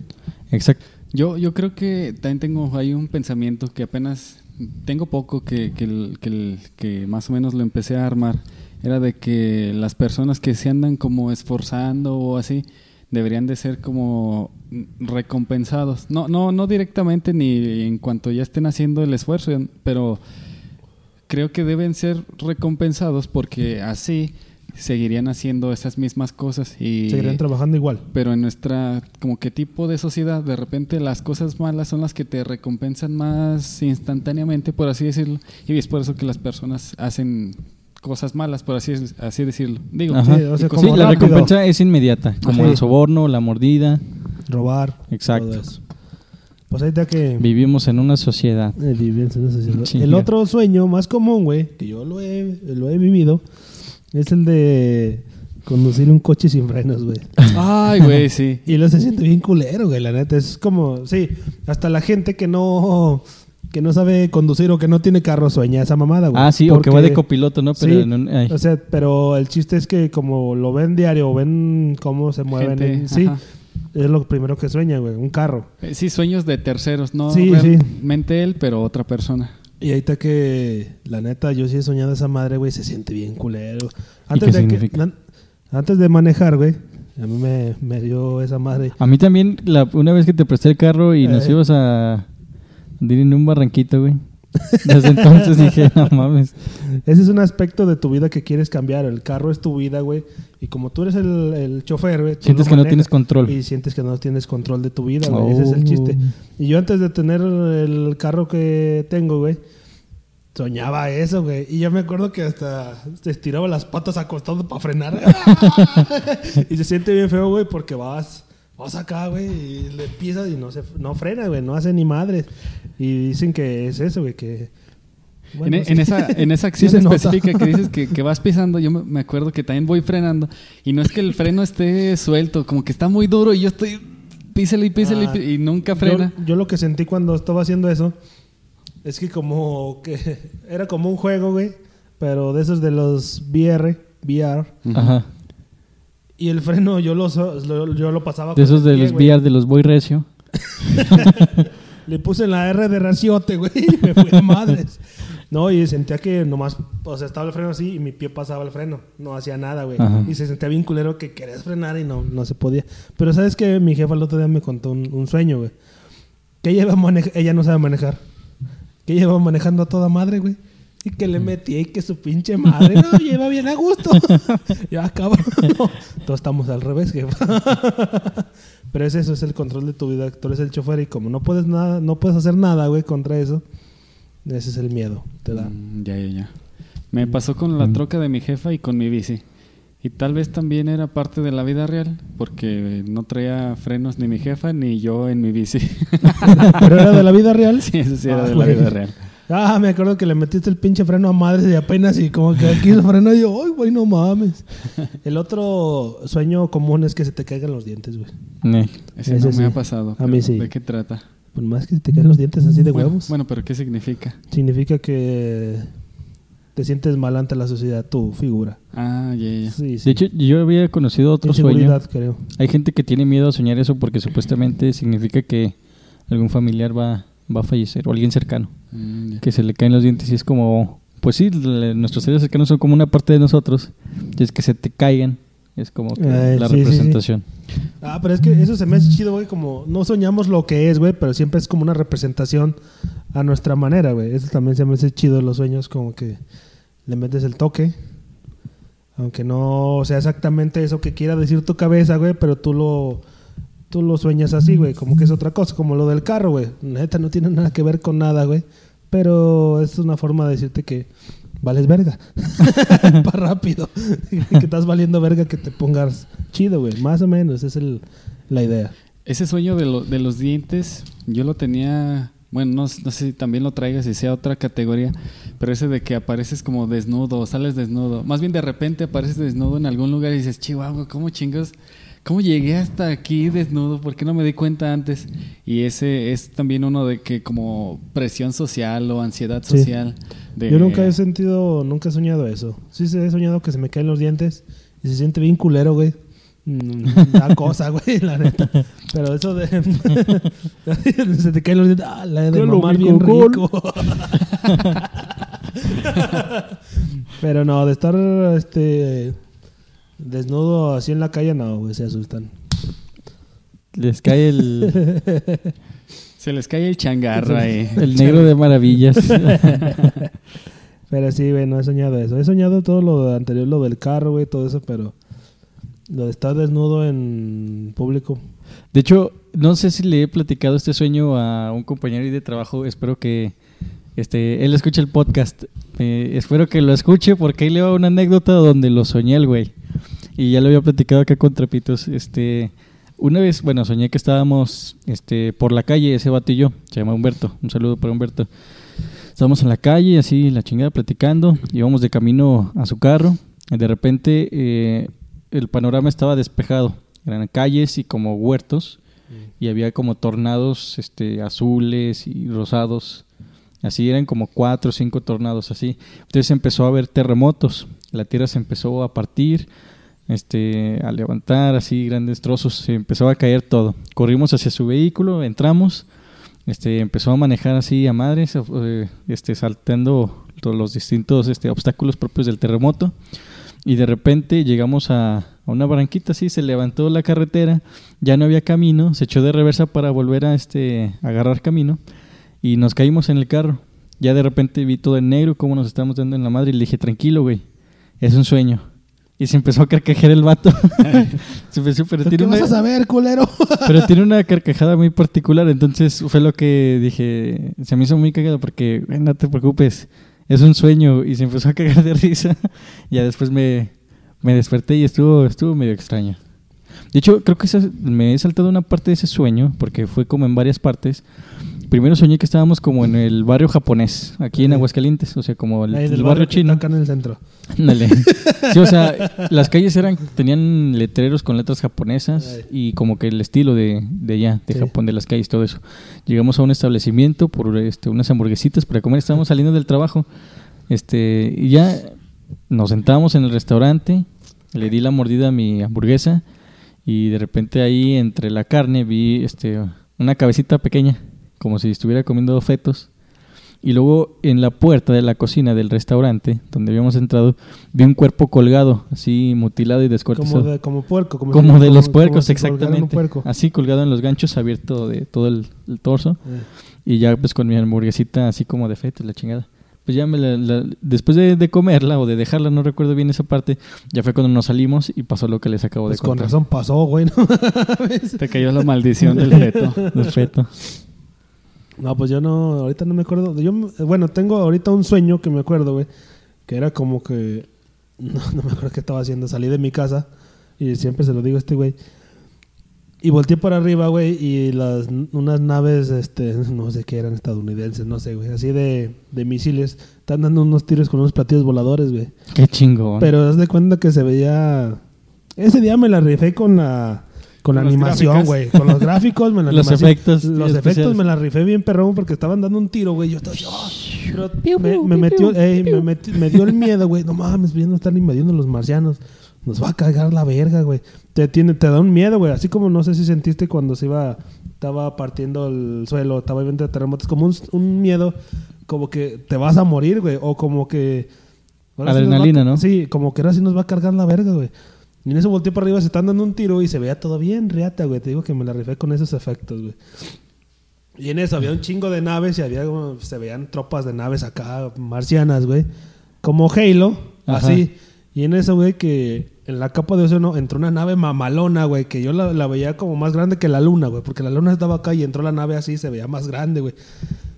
Speaker 3: Exacto.
Speaker 4: Yo, yo creo que también tengo ahí un pensamiento que apenas tengo poco que, que, que, que más o menos lo empecé a armar. Era de que las personas que se andan como esforzando o así deberían de ser como recompensados. No, no, no directamente ni en cuanto ya estén haciendo el esfuerzo, pero creo que deben ser recompensados porque así seguirían haciendo esas mismas cosas y
Speaker 2: Seguirían trabajando igual.
Speaker 4: pero en nuestra como que tipo de sociedad de repente las cosas malas son las que te recompensan más instantáneamente por así decirlo y es por eso que las personas hacen cosas malas por así así decirlo digo
Speaker 3: Ajá.
Speaker 2: Sí, o sea,
Speaker 4: y
Speaker 2: como
Speaker 3: Sí, la recompensa es inmediata, como
Speaker 2: Ajá.
Speaker 3: el soborno, la mordida.
Speaker 2: Robar.
Speaker 3: Exacto.
Speaker 2: todo eso. Pues ahí está que...
Speaker 3: Vivimos en una sociedad.
Speaker 2: Eh, vivir en una sociedad.
Speaker 3: Chinga.
Speaker 2: El otro sueño más común, güey, que yo lo he, lo he vivido, es el de conducir un coche sin frenos, güey.
Speaker 4: ay güey sí [LAUGHS]
Speaker 2: Y lo se siente bien culero, güey, la neta. Es como, sí, hasta la gente que no que no sabe conducir o que no tiene carro sueña esa mamada, güey.
Speaker 3: Ah, sí, o que va de
Speaker 2: Porque-
Speaker 3: copiloto, ¿no? Pero
Speaker 2: Sí,
Speaker 3: en un-
Speaker 2: o sea, pero el chiste es que como lo ven diario o ven cómo se mueven,
Speaker 4: Gente,
Speaker 2: en- sí, es lo primero que sueña, güey, un carro.
Speaker 4: Eh, sí sueños de terceros no
Speaker 2: Sí, sí.
Speaker 4: realmente él pero otra persona
Speaker 2: Y ahí está que, la neta, yo sí he soñado esa madre, güey, se siente bien culero.
Speaker 3: qué
Speaker 2: de? Que, an- antes de manejar, güey, a mí me, me dio esa madre.
Speaker 3: A mí también, la, una vez que te presté el carro y nos
Speaker 2: Eh.
Speaker 3: ibas a ir en un barranquito, güey. Desde entonces dije, no mames.
Speaker 2: Ese es un aspecto de tu vida que quieres cambiar. El carro es tu vida, güey. Y como tú eres el, el chofer, güey.
Speaker 3: Sientes que no tienes control.
Speaker 2: Y sientes que no tienes control de tu vida, güey. Ese es el
Speaker 3: Oh.
Speaker 2: chiste. Y yo antes de tener el carro que tengo, güey, soñaba eso, güey. Y yo me acuerdo que hasta te estiraba las patas acostado para frenar. [LAUGHS] y se siente bien feo, güey, porque vas, vas acá, güey, y le pisas y no, se, no frena, güey. No hace ni madre. Y dicen que es eso, güey, que... bueno,
Speaker 4: en,
Speaker 2: sí.
Speaker 4: en esa, en esa [LAUGHS]
Speaker 2: Sí
Speaker 4: acción
Speaker 2: nota.
Speaker 4: específica que dices que, que vas pisando, yo me, acuerdo que también voy frenando y no es que el freno esté suelto, como que está muy duro y yo estoy písele y písele y
Speaker 2: Ah,
Speaker 4: pí- y, nunca frena.
Speaker 2: Yo, yo lo que sentí cuando estaba haciendo eso es que como que [LAUGHS] era como un juego, güey, pero de esos de los VR, VR,
Speaker 3: Ajá.
Speaker 2: Y el freno yo lo, yo lo pasaba
Speaker 3: De esos de
Speaker 2: pie,
Speaker 3: los
Speaker 2: güey.
Speaker 3: VR de los Boy Recio. [LAUGHS]
Speaker 2: Le puse la R de raciote, güey, y me fui a madres. No, y sentía que nomás, o sea, estaba el freno así y mi pie pasaba el freno. No hacía nada, güey.
Speaker 3: Ajá.
Speaker 2: Y se sentía bien culero que querías frenar y no, no se podía. Pero ¿sabes que Mi jefa el otro día me contó un, un sueño, güey. Que ella, iba a ella no sabe manejar. Que ella iba manejando a toda madre, güey. Y que le metí y que su pinche madre, no, lleva bien a gusto. [LAUGHS] ya, cabrón. [LAUGHS] Todos estamos al revés, jefa. [LAUGHS] Pero es eso, es el control de tu vida. Tú eres el chofer y como no puedes nada, no puedes hacer nada, güey, contra eso. Ese es el miedo, te da.
Speaker 4: Mm, ya, ya, ya. Me pasó con la
Speaker 3: Mm.
Speaker 4: troca de mi jefa y con mi bici. Y tal vez también era parte de la vida real, porque no traía frenos ni mi jefa ni yo en mi bici.
Speaker 2: Pero era de la vida real.
Speaker 4: sí, eso sí era
Speaker 2: Ah,
Speaker 4: de la
Speaker 2: güey.
Speaker 4: vida real.
Speaker 2: Ah, me acuerdo que le metiste el pinche freno a madre de apenas y como que aquí el freno y yo, ay, güey, no mames. [LAUGHS] El otro sueño común es que se te caigan los dientes, güey.
Speaker 3: Ne.
Speaker 4: Ese,
Speaker 2: Ese
Speaker 4: no
Speaker 2: sí.
Speaker 4: me ha pasado.
Speaker 2: A mí sí.
Speaker 4: ¿De qué trata?
Speaker 2: Pues más que se te caen los dientes así de
Speaker 4: bueno,
Speaker 2: huevos.
Speaker 4: Bueno, pero ¿qué significa?
Speaker 2: Significa que te sientes mal ante la sociedad, tu figura.
Speaker 4: Ah, ya, ya.
Speaker 2: Sí, sí.
Speaker 3: De hecho, yo había conocido otro sueño.
Speaker 2: Creo.
Speaker 3: Hay gente que tiene miedo a soñar eso porque supuestamente significa que algún familiar va, va a fallecer o alguien cercano.
Speaker 4: Mm.
Speaker 3: Que se le caen los dientes y es como, pues sí, le- nuestros seres cercanos son como una parte de nosotros. Y es que se te caigan. Es como que
Speaker 2: Ay,
Speaker 3: la
Speaker 2: sí, sí, sí.
Speaker 3: representación.
Speaker 2: Ah, pero es que eso se me hace chido, güey, como no soñamos lo que es, güey, pero siempre es como una representación a nuestra manera, güey. Eso también se me hace chido los sueños, como que le metes el toque. Aunque no sea exactamente eso que quiera decir tu cabeza, güey, pero tú lo, tú lo sueñas así, güey, como que es otra cosa, como lo del carro, güey. Neta, no tiene nada que ver con nada, güey. Pero es una forma de decirte que vales verga. [LAUGHS] Para rápido. [LAUGHS] que estás valiendo verga que te pongas chido, güey. Más o menos, es el- la idea.
Speaker 4: Ese sueño de, de los dientes, yo lo tenía, bueno, no, no sé si también lo traigas y sea otra categoría, pero ese de que apareces como desnudo, sales desnudo. Más bien de repente apareces desnudo en algún lugar y dices, chihuahua, ¿cómo chingos? ¿Cómo llegué hasta aquí desnudo? ¿Por qué no me di cuenta antes? Y ese es también uno de que como presión social o ansiedad
Speaker 2: Sí.
Speaker 4: social. De,
Speaker 2: Yo nunca he sentido, nunca he soñado eso. Sí se he soñado que se me caen los dientes y se siente bien culero, güey. Mm, Da cosa, [LAUGHS] güey, la neta. Pero eso de... [LAUGHS] se te caen los dientes. Ah, la de mamar
Speaker 3: lo
Speaker 2: bien
Speaker 3: rico. [LAUGHS]
Speaker 2: Pero no, de estar este desnudo así en la calle, no, güey, se asustan.
Speaker 3: Les cae el, [LAUGHS]
Speaker 4: Se les cae el changarro ahí. [LAUGHS]
Speaker 3: el negro de maravillas. [LAUGHS]
Speaker 2: Pero sí, güey, no he soñado eso. He soñado todo lo anterior, lo del carro, güey, todo eso, pero lo de estar desnudo en público.
Speaker 3: De hecho, no sé si le he platicado este sueño a un compañero ahí de trabajo. Espero que este, él escuche el podcast. Eh, espero que lo escuche porque ahí le va una anécdota donde lo soñé el güey. Y ya lo había platicado acá con Trapitos. Este, una vez, bueno, soñé que estábamos este, por la calle, ese vato y yo. Se llama Humberto. Un saludo para Humberto. Estábamos en la calle, así, la chingada, platicando. Íbamos de camino a su carro. De repente, eh, el panorama estaba despejado. Eran calles y como huertos. Y había como tornados este, azules y rosados. Así eran como cuatro o cinco tornados así. Entonces empezó a haber terremotos. La tierra se empezó a partir, este, a levantar así grandes trozos. Se empezó a caer todo. Corrimos hacia su vehículo, entramos. Este, empezó a manejar así a madres, eh, este, saltando todos los distintos este, obstáculos propios del terremoto. Y de repente llegamos a, una barranquita así, se levantó la carretera, ya no había camino, se echó de reversa para volver a este, agarrar camino y nos caímos en el carro. Ya de repente vi todo en negro, cómo nos estábamos dando en la madre y le dije, tranquilo, güey, es un sueño. Y se empezó a carcajear el vato. [LAUGHS] se empezó, pero
Speaker 2: ¿Qué
Speaker 3: tiene una,
Speaker 2: vas a saber, culero? [LAUGHS]
Speaker 3: pero tiene una carcajada muy particular, entonces fue lo que dije, se me hizo muy cagado porque, "Güey, no te preocupes, es un sueño y se empezó a cagar de risa. [LAUGHS] ya después me, me desperté y estuvo, estuvo medio extraño. De hecho, creo que esa- me he saltado una parte de ese sueño porque fue como en varias partes. Primero soñé que estábamos como en el barrio japonés, aquí en. Aguascalientes, o sea, como el, el barrio
Speaker 2: está
Speaker 3: chino.
Speaker 2: Acá en el centro.
Speaker 3: Ándale. [LAUGHS] Sí, o sea, las calles eran tenían letreros con letras japonesas y como que el estilo de, de allá, de
Speaker 2: Sí.
Speaker 3: Japón, de las calles, todo eso. Llegamos a un establecimiento por este, unas hamburguesitas para comer. Estábamos saliendo del trabajo. Este, y ya nos sentamos en el restaurante. Le di la mordida a mi hamburguesa y de repente ahí entre la carne vi este, una cabecita pequeña, como si estuviera comiendo fetos. Y luego en la puerta de la cocina del restaurante donde habíamos entrado, vi un cuerpo colgado, así mutilado y descuartizado.
Speaker 2: Como, de, como puerco. Como,
Speaker 3: Como
Speaker 2: si-
Speaker 3: de los puercos,
Speaker 2: si
Speaker 3: exactamente.
Speaker 2: puerco.
Speaker 3: Así colgado en los ganchos, abierto de todo el, el torso.
Speaker 2: Eh.
Speaker 3: Y ya pues con mi hamburguesita así como de fetos, la chingada. Pues ya me la- la- después de, de comerla o de dejarla, no recuerdo bien esa parte, ya fue cuando nos salimos y pasó lo que les acabo
Speaker 2: Pues
Speaker 3: de
Speaker 2: con
Speaker 3: contar.
Speaker 2: razón pasó, güey. ¿no? [LAUGHS]
Speaker 4: Te cayó la maldición del feto.
Speaker 3: De feto.
Speaker 2: No, pues yo no, ahorita no me acuerdo. Yo, bueno, tengo ahorita un sueño que me acuerdo, güey, que era como que, [LAUGHS] no, no me acuerdo qué estaba haciendo. Salí de mi casa y siempre se lo digo a este güey. Y volteé para arriba, güey, y las, unas naves, este, [LAUGHS] no sé qué eran, estadounidenses, no sé, güey, así de, de misiles, están dando unos tiros con unos platillos voladores, güey.
Speaker 3: Qué chingón.
Speaker 2: Pero haz de cuenta que se veía. Ese día me la rifé con la. Con la
Speaker 4: Con
Speaker 2: animación, güey. Con los gráficos, me [LAUGHS] la
Speaker 3: Los efectos
Speaker 2: Los efectos me la rifé bien perrón porque estaban dando un tiro, güey. Yo estaba pero me, me metió, ey, me, meti- me dio el miedo, güey. No mames, viendo están invadiendo los marcianos. Nos va a cagar la verga, güey. Te, tiene, te da un miedo, güey. Así como no sé si sentiste cuando se iba. Estaba partiendo el suelo, estaba viendo terremotos. Como un, un miedo, como que te vas a morir, güey. O como que. sí a-
Speaker 3: Adrenalina, ¿no?
Speaker 2: Sí, como que ahora sí nos va a cargar la verga, güey. Y en eso volteé para arriba, se están dando un tiro y se veía todo bien riata, güey. Te digo que me la rifé con esos efectos, güey. Y en eso había un chingo de naves y había como- se veían tropas de naves acá marcianas, güey. Como Halo,
Speaker 3: Ajá.
Speaker 2: así. Y en eso, güey, que en la capa de océano entró una nave mamalona, güey, que yo la, veía como más grande que la luna, güey, porque la luna estaba acá y entró la nave así, se veía más grande, güey.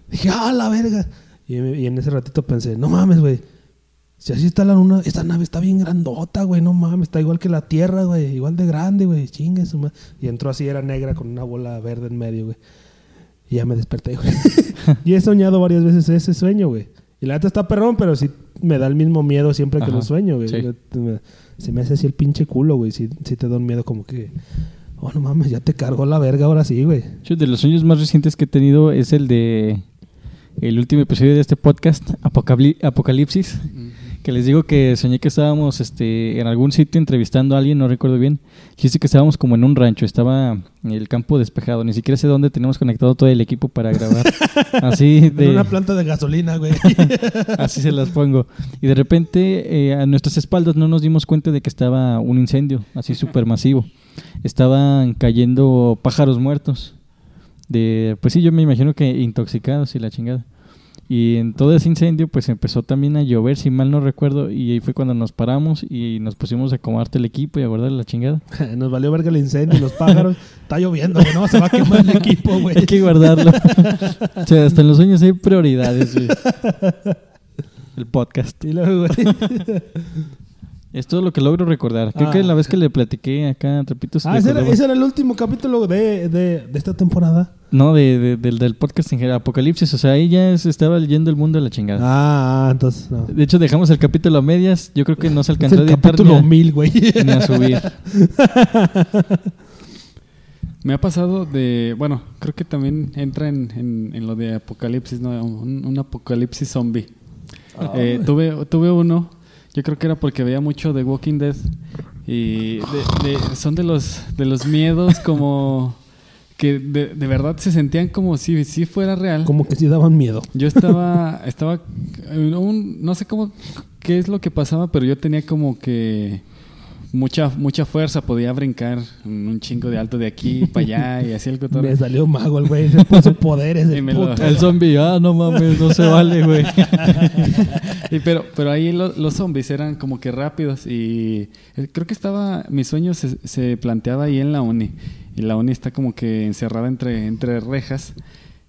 Speaker 2: Dije, ah, la verga. Y, en ese ratito pensé, no mames, güey. Si así está la luna, esta nave está bien grandota, güey, no mames, está igual que la Tierra, güey, igual de grande, güey, chingue su ma-". Y entró así, era negra con una bola verde en medio, güey. Y ya me desperté, güey. [LAUGHS] y he soñado varias veces ese sueño, güey. Y la neta está perrón, pero sí me da el mismo miedo siempre que
Speaker 3: Ajá,
Speaker 2: lo sueño, güey.
Speaker 3: sí.
Speaker 2: Se me hace así el pinche culo, güey. Sí, sí te da un miedo como que... Oh, no mames, ya te cargó la verga ahora sí, güey.
Speaker 3: Yo, de los sueños más recientes que he tenido es el de el último episodio de este podcast, Apocabli- Apocalipsis, que les digo que soñé que estábamos este, en algún sitio entrevistando a alguien, no recuerdo bien. Quise que estábamos como en un rancho, estaba el campo despejado, ni siquiera sé dónde teníamos conectado todo el equipo para grabar. [LAUGHS] Así
Speaker 2: En
Speaker 3: de
Speaker 2: una planta de gasolina, güey. [LAUGHS]
Speaker 3: así se las pongo. Y de repente eh, a nuestras espaldas no nos dimos cuenta de que estaba un incendio, así súper masivo. Estaban cayendo pájaros muertos. De, pues sí, yo me imagino que intoxicados y la chingada. Y en todo ese incendio, pues empezó también a llover, si mal no recuerdo, y ahí fue cuando nos paramos y nos pusimos a acomodar el equipo y a guardar la chingada. [LAUGHS]
Speaker 2: Nos valió verga el incendio, los pájaros. [LAUGHS] Está lloviendo, güey. No, se va a quemar el equipo, güey.
Speaker 3: Hay que guardarlo. [LAUGHS] o sea, hasta en los sueños hay prioridades. güey. El podcast.
Speaker 2: Y luego, güey.
Speaker 3: Es todo lo que logro recordar. Creo
Speaker 2: Ah.
Speaker 3: que la vez que le platiqué acá a Trapitos.
Speaker 2: Ah, ese era, ese era el último capítulo de, de, de esta temporada.
Speaker 3: No, de, de- del, del podcast en general, Apocalipsis. O sea, ahí ya se estaba leyendo el mundo a la chingada.
Speaker 2: Ah, ah, entonces no.
Speaker 3: De hecho, dejamos el capítulo a medias. Yo creo que no se
Speaker 2: Es
Speaker 3: alcanzó a
Speaker 2: el
Speaker 3: editar ni
Speaker 2: capítulo
Speaker 3: a,
Speaker 2: mil, güey.
Speaker 3: ni a subir. [LAUGHS]
Speaker 4: Me ha pasado de, bueno, creo que también entra en, en- en lo de apocalipsis, ¿no? Un, un apocalipsis zombie. Eh, tuve, tuve uno, yo creo que era porque veía mucho de Walking Dead y de- de- son de los, de los miedos como que de, de verdad se sentían como si, si fuera real.
Speaker 2: Como que sí daban miedo.
Speaker 4: Yo estaba, estaba, un- no sé cómo, qué es lo que pasaba, pero yo tenía como que mucha, mucha fuerza, podía brincar un chingo de alto de aquí para allá y así el cotorreo.
Speaker 2: Me salió mago el güey. Se puso poderes [LAUGHS] el
Speaker 4: lo-
Speaker 2: puto.
Speaker 3: El zombie, ah, no mames, no se vale, güey. [LAUGHS]
Speaker 4: Y pero, pero ahí lo- los zombies eran como que rápidos y eh, creo que estaba, mi sueño se, se planteaba ahí en la uni y la uni está como que encerrada entre, entre rejas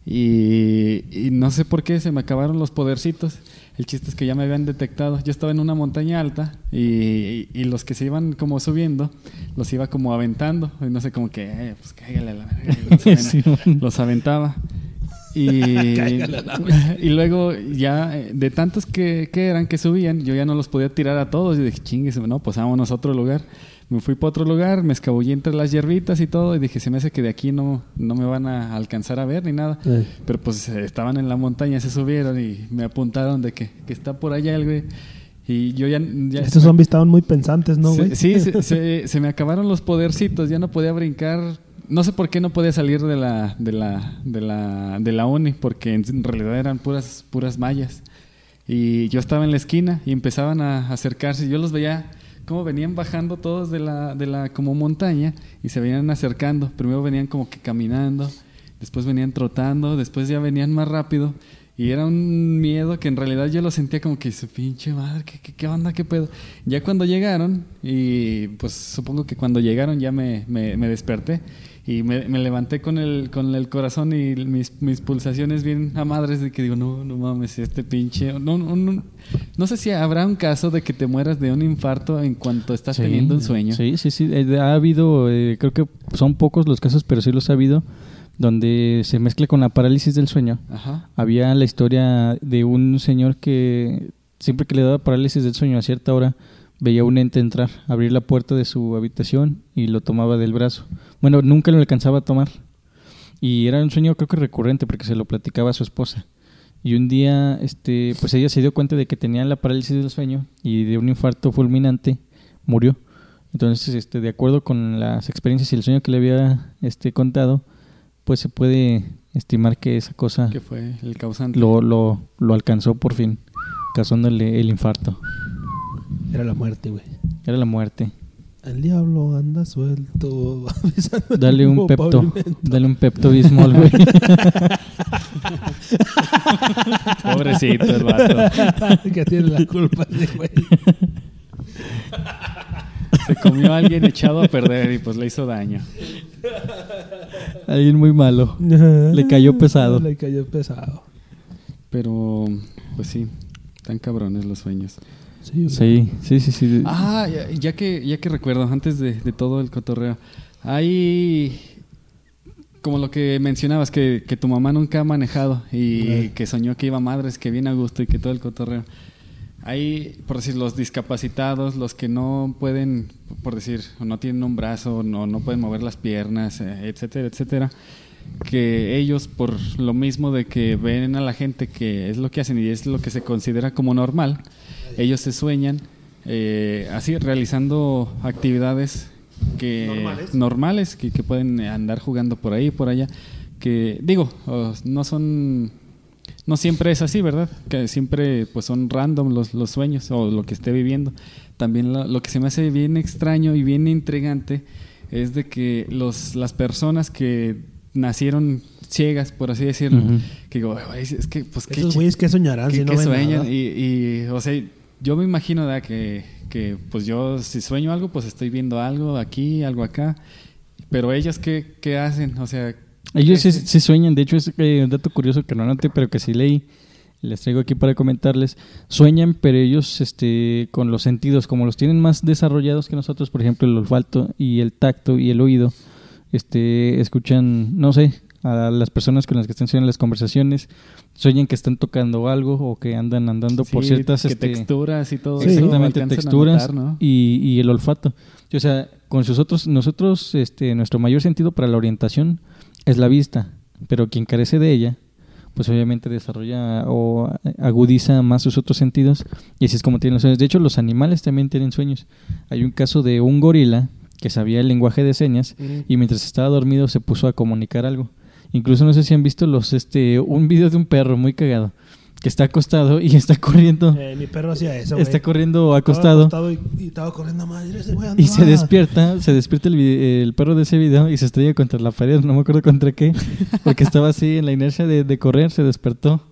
Speaker 4: y, y no sé por qué se me acabaron los podercitos. El chiste es que ya me habían detectado. Yo estaba en una montaña alta y, y- y los que se iban como subiendo los iba como aventando. Y no sé, como que, eh, pues cáigale la verga. [LAUGHS]
Speaker 3: Sí,
Speaker 4: los aventaba. Y, [LAUGHS] [LAUGHS] y luego ya eh, de tantos que, que eran que subían, yo ya no los podía tirar a todos. Y dije, chingues, no, pues vámonos a otro lugar. Me fui para otro lugar, me escabullí entre las hierbitas y todo. Y dije, se me hace que de aquí no, no me van a alcanzar a ver ni nada.
Speaker 2: Eh.
Speaker 4: Pero pues eh, estaban en la montaña, se subieron y me apuntaron de que, que está por allá el güey. Y yo ya... ya
Speaker 2: Estos zombies estaban muy pensantes, ¿no, güey?
Speaker 4: Sí, se, [LAUGHS] se- se me acabaron los podercitos, ya no podía brincar. No sé por qué no podía salir de la, de la, de la, de la uni, porque en realidad eran puras, puras mallas. Y yo estaba en la esquina y empezaban a acercarse. Yo los veía como venían bajando todos de la, de la como montaña y se venían acercando. Primero venían como que caminando, después venían trotando, después ya venían más rápido. Y era un miedo que en realidad yo lo sentía como que su pinche madre, ¿qué, qué, qué onda, qué pedo? Ya cuando llegaron, y pues supongo que cuando llegaron ya me, me, me desperté y me, me levanté con el, con el corazón y mis, mis pulsaciones bien a madres de que digo, no, no mames, este pinche... No, no, no, no sé si habrá un caso de que te mueras de un infarto en cuanto estás
Speaker 3: Sí,
Speaker 4: teniendo un sueño.
Speaker 3: Sí, sí, sí. Eh, Ha habido, eh, creo que son pocos los casos, pero sí los ha habido, donde se mezcla con la parálisis del sueño.
Speaker 4: Ajá.
Speaker 3: Había la historia de un señor que siempre que le daba parálisis del sueño a cierta hora, veía un ente entrar, abrir la puerta de su habitación y lo tomaba del brazo. Bueno, nunca lo alcanzaba a tomar. Y era un sueño creo que recurrente porque se lo platicaba a su esposa. Y un día, este, pues ella se dio cuenta de que tenía la parálisis del sueño y de un infarto fulminante murió. Entonces, este, de acuerdo con las experiencias y el sueño que le había este, contado, pues se puede estimar que esa cosa
Speaker 4: Que fue el causante.
Speaker 3: lo, lo, lo alcanzó por fin, causándole el infarto.
Speaker 2: Era la muerte, güey.
Speaker 3: Era la muerte.
Speaker 2: El diablo anda suelto. [LAUGHS]
Speaker 3: Dale un pepto.
Speaker 2: pavimento.
Speaker 3: Dale un pepto bismol, güey. [LAUGHS]
Speaker 4: Pobrecito el vato. [LAUGHS]
Speaker 2: que tiene la culpa ese güey.
Speaker 4: Se comió a alguien echado a perder y pues le hizo daño.
Speaker 3: Alguien muy malo. Le cayó pesado.
Speaker 2: Le cayó pesado.
Speaker 4: Pero, pues sí, tan cabrones los sueños.
Speaker 2: Sí.
Speaker 3: Sí, sí, sí, sí.
Speaker 4: Ah, ya, ya que, ya que recuerdo, antes de, de todo el cotorreo, hay como lo que mencionabas, que, que tu mamá nunca ha manejado y que soñó que iba a madres, que bien a gusto y que todo el cotorreo. Hay, por decir, los discapacitados, los que no pueden, por decir, o no tienen un brazo, o no, no pueden mover las piernas, eh, etcétera, etcétera, que ellos, por lo mismo de que ven a la gente que es lo que hacen y es lo que se considera como normal, ellos se sueñan eh, así, realizando actividades que
Speaker 2: Normales.
Speaker 4: normales, que, que pueden andar jugando por ahí, por allá, que digo, no son no siempre es así, ¿verdad? Que siempre pues son random los, los sueños o lo que esté viviendo. También lo, lo que se me hace bien extraño y bien intrigante es de que los, las personas que nacieron ciegas, por así decirlo, que digo, "Ay, es que pues qué
Speaker 2: Esos
Speaker 4: chi-
Speaker 2: güeyes que soñarán
Speaker 4: que,
Speaker 2: si no
Speaker 4: que
Speaker 2: ven
Speaker 4: sueñan
Speaker 2: nada.
Speaker 4: y, y, o sea yo me imagino ¿verdad? que, que pues yo si sueño algo pues estoy viendo algo aquí algo acá. Pero ellos qué, qué hacen o sea
Speaker 3: Ellos sí,
Speaker 4: ¿qué-
Speaker 3: sí sueñan, de hecho es eh, un dato curioso que no anoté, pero que sí leí, les traigo aquí para comentarles. Sueñan, pero ellos este, con los sentidos, como los tienen más desarrollados que nosotros, por ejemplo el olfato y el tacto y el oído, este, escuchan, no sé, a las personas con las que están haciendo las conversaciones, sueñan que están tocando algo o que andan andando por ciertas...
Speaker 4: que
Speaker 3: este,
Speaker 4: texturas y todo
Speaker 2: Sí.
Speaker 4: eso
Speaker 3: Exactamente, texturas
Speaker 4: notar, ¿no?
Speaker 3: y, y el olfato. O sea, con sus otros, nosotros, este, nuestro mayor sentido para la orientación es la vista, pero quien carece de ella, pues obviamente desarrolla o agudiza más sus otros sentidos y así es como tienen los sueños. De hecho, los animales también tienen sueños. Hay un caso de un gorila que sabía el lenguaje de señas y mientras estaba dormido se puso a comunicar algo. Incluso no sé si han visto los este un video de un perro muy cagado que está acostado y está corriendo.
Speaker 2: Eh, mi perro hacía eso,
Speaker 3: está corriendo
Speaker 2: Estaba
Speaker 3: acostado.
Speaker 2: y, y estaba corriendo madre ese
Speaker 3: y se despierta, se despierta el, el perro de ese video y se estrella contra la pared, no me acuerdo contra qué, porque estaba así en la inercia de, de correr, se despertó,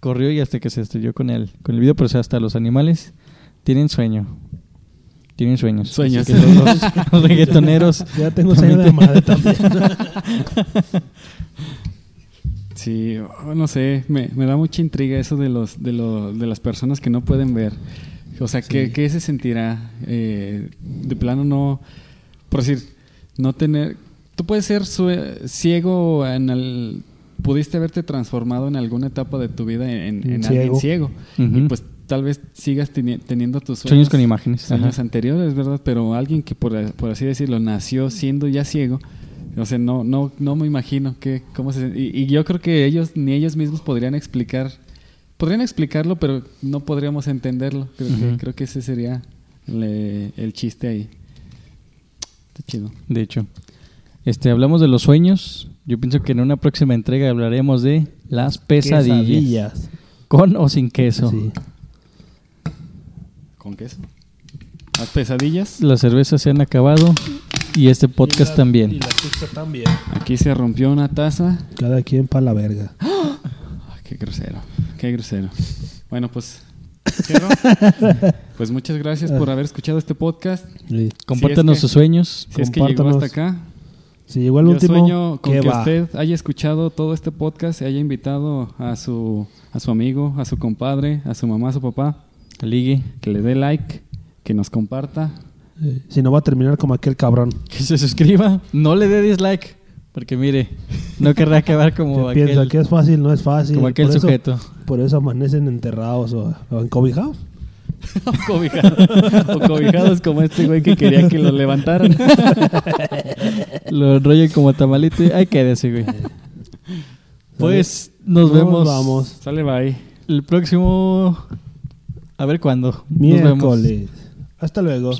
Speaker 3: corrió y hasta que se estrelló con el, con el video, pero o sea, hasta los animales tienen sueño. Tienen sueños.
Speaker 4: Sueños.
Speaker 3: Que los, los- [LAUGHS] los reggaetoneros. [LAUGHS]
Speaker 2: Ya tengo sueño de madre también. [LAUGHS]
Speaker 4: Sí, oh, no sé, me, me da mucha intriga eso de los de, lo- de las personas que no pueden ver. O sea, ¿qué,
Speaker 2: Sí.
Speaker 4: qué se sentirá? Eh, de plano no, por decir, no tener... Tú puedes ser sue- ciego en el... Pudiste haberte transformado en alguna etapa de tu vida en, en
Speaker 2: En
Speaker 4: alguien
Speaker 2: ciego.
Speaker 4: Y pues tal vez sigas teni- teniendo tus
Speaker 3: Sueños con imágenes.
Speaker 4: sueños
Speaker 3: ajá.
Speaker 4: anteriores, ¿verdad? Pero alguien que por, por así decirlo nació siendo ya ciego, o sea, no no no me imagino que cómo se y, y yo creo que ellos ni ellos mismos podrían explicar podrían explicarlo, pero no podríamos entenderlo. Creo que
Speaker 3: Ujú.
Speaker 4: creo que ese sería le- el chiste ahí. Está chido.
Speaker 3: De hecho. Este, hablamos de los sueños. Yo pienso que en una próxima entrega hablaremos de las pesadillas. Con o sin queso.
Speaker 2: Sí.
Speaker 4: ¿Con queso? Las pesadillas.
Speaker 3: Las cervezas se han acabado y este podcast
Speaker 2: Y la-
Speaker 3: también.
Speaker 2: Y la pizza también.
Speaker 4: Aquí se rompió una taza.
Speaker 2: Cada quien para la verga.
Speaker 4: Ay, qué grosero, qué grosero. Bueno, pues, [LAUGHS] pues muchas gracias por haber escuchado este podcast.
Speaker 2: Sí.
Speaker 3: Compártanos
Speaker 4: que-
Speaker 3: sus sueños.
Speaker 4: Si es que llegó hasta acá,
Speaker 2: Si llegó el
Speaker 4: yo
Speaker 2: último,
Speaker 4: sueño con
Speaker 2: ¿qué
Speaker 4: que
Speaker 2: va?
Speaker 4: usted haya escuchado todo este podcast, y haya invitado a su, a su amigo, a su compadre, a su mamá, a su papá,
Speaker 3: Ligue.
Speaker 4: que le dé like, que nos comparta.
Speaker 2: Eh, Si no va a terminar como aquel cabrón. [LAUGHS]
Speaker 3: Que se suscriba. No le dé dislike. Porque mire, no querrá [LAUGHS] acabar como
Speaker 2: Que piensa
Speaker 3: aquel,
Speaker 2: que es fácil, no es fácil.
Speaker 3: como aquel
Speaker 2: por eso-
Speaker 3: sujeto.
Speaker 2: Por eso amanecen enterrados o, o encobijados. [LAUGHS]
Speaker 4: o, cobijados, o cobijados como este güey que quería que lo levantaran.
Speaker 3: Lo enrollan como tamalito. y- Ay, quédese, güey. Pues nos
Speaker 2: Nos
Speaker 3: vemos
Speaker 2: vamos.
Speaker 4: Sale, bye.
Speaker 3: el próximo. A ver cuándo. Nos vemos.
Speaker 2: Miércoles. Hasta luego.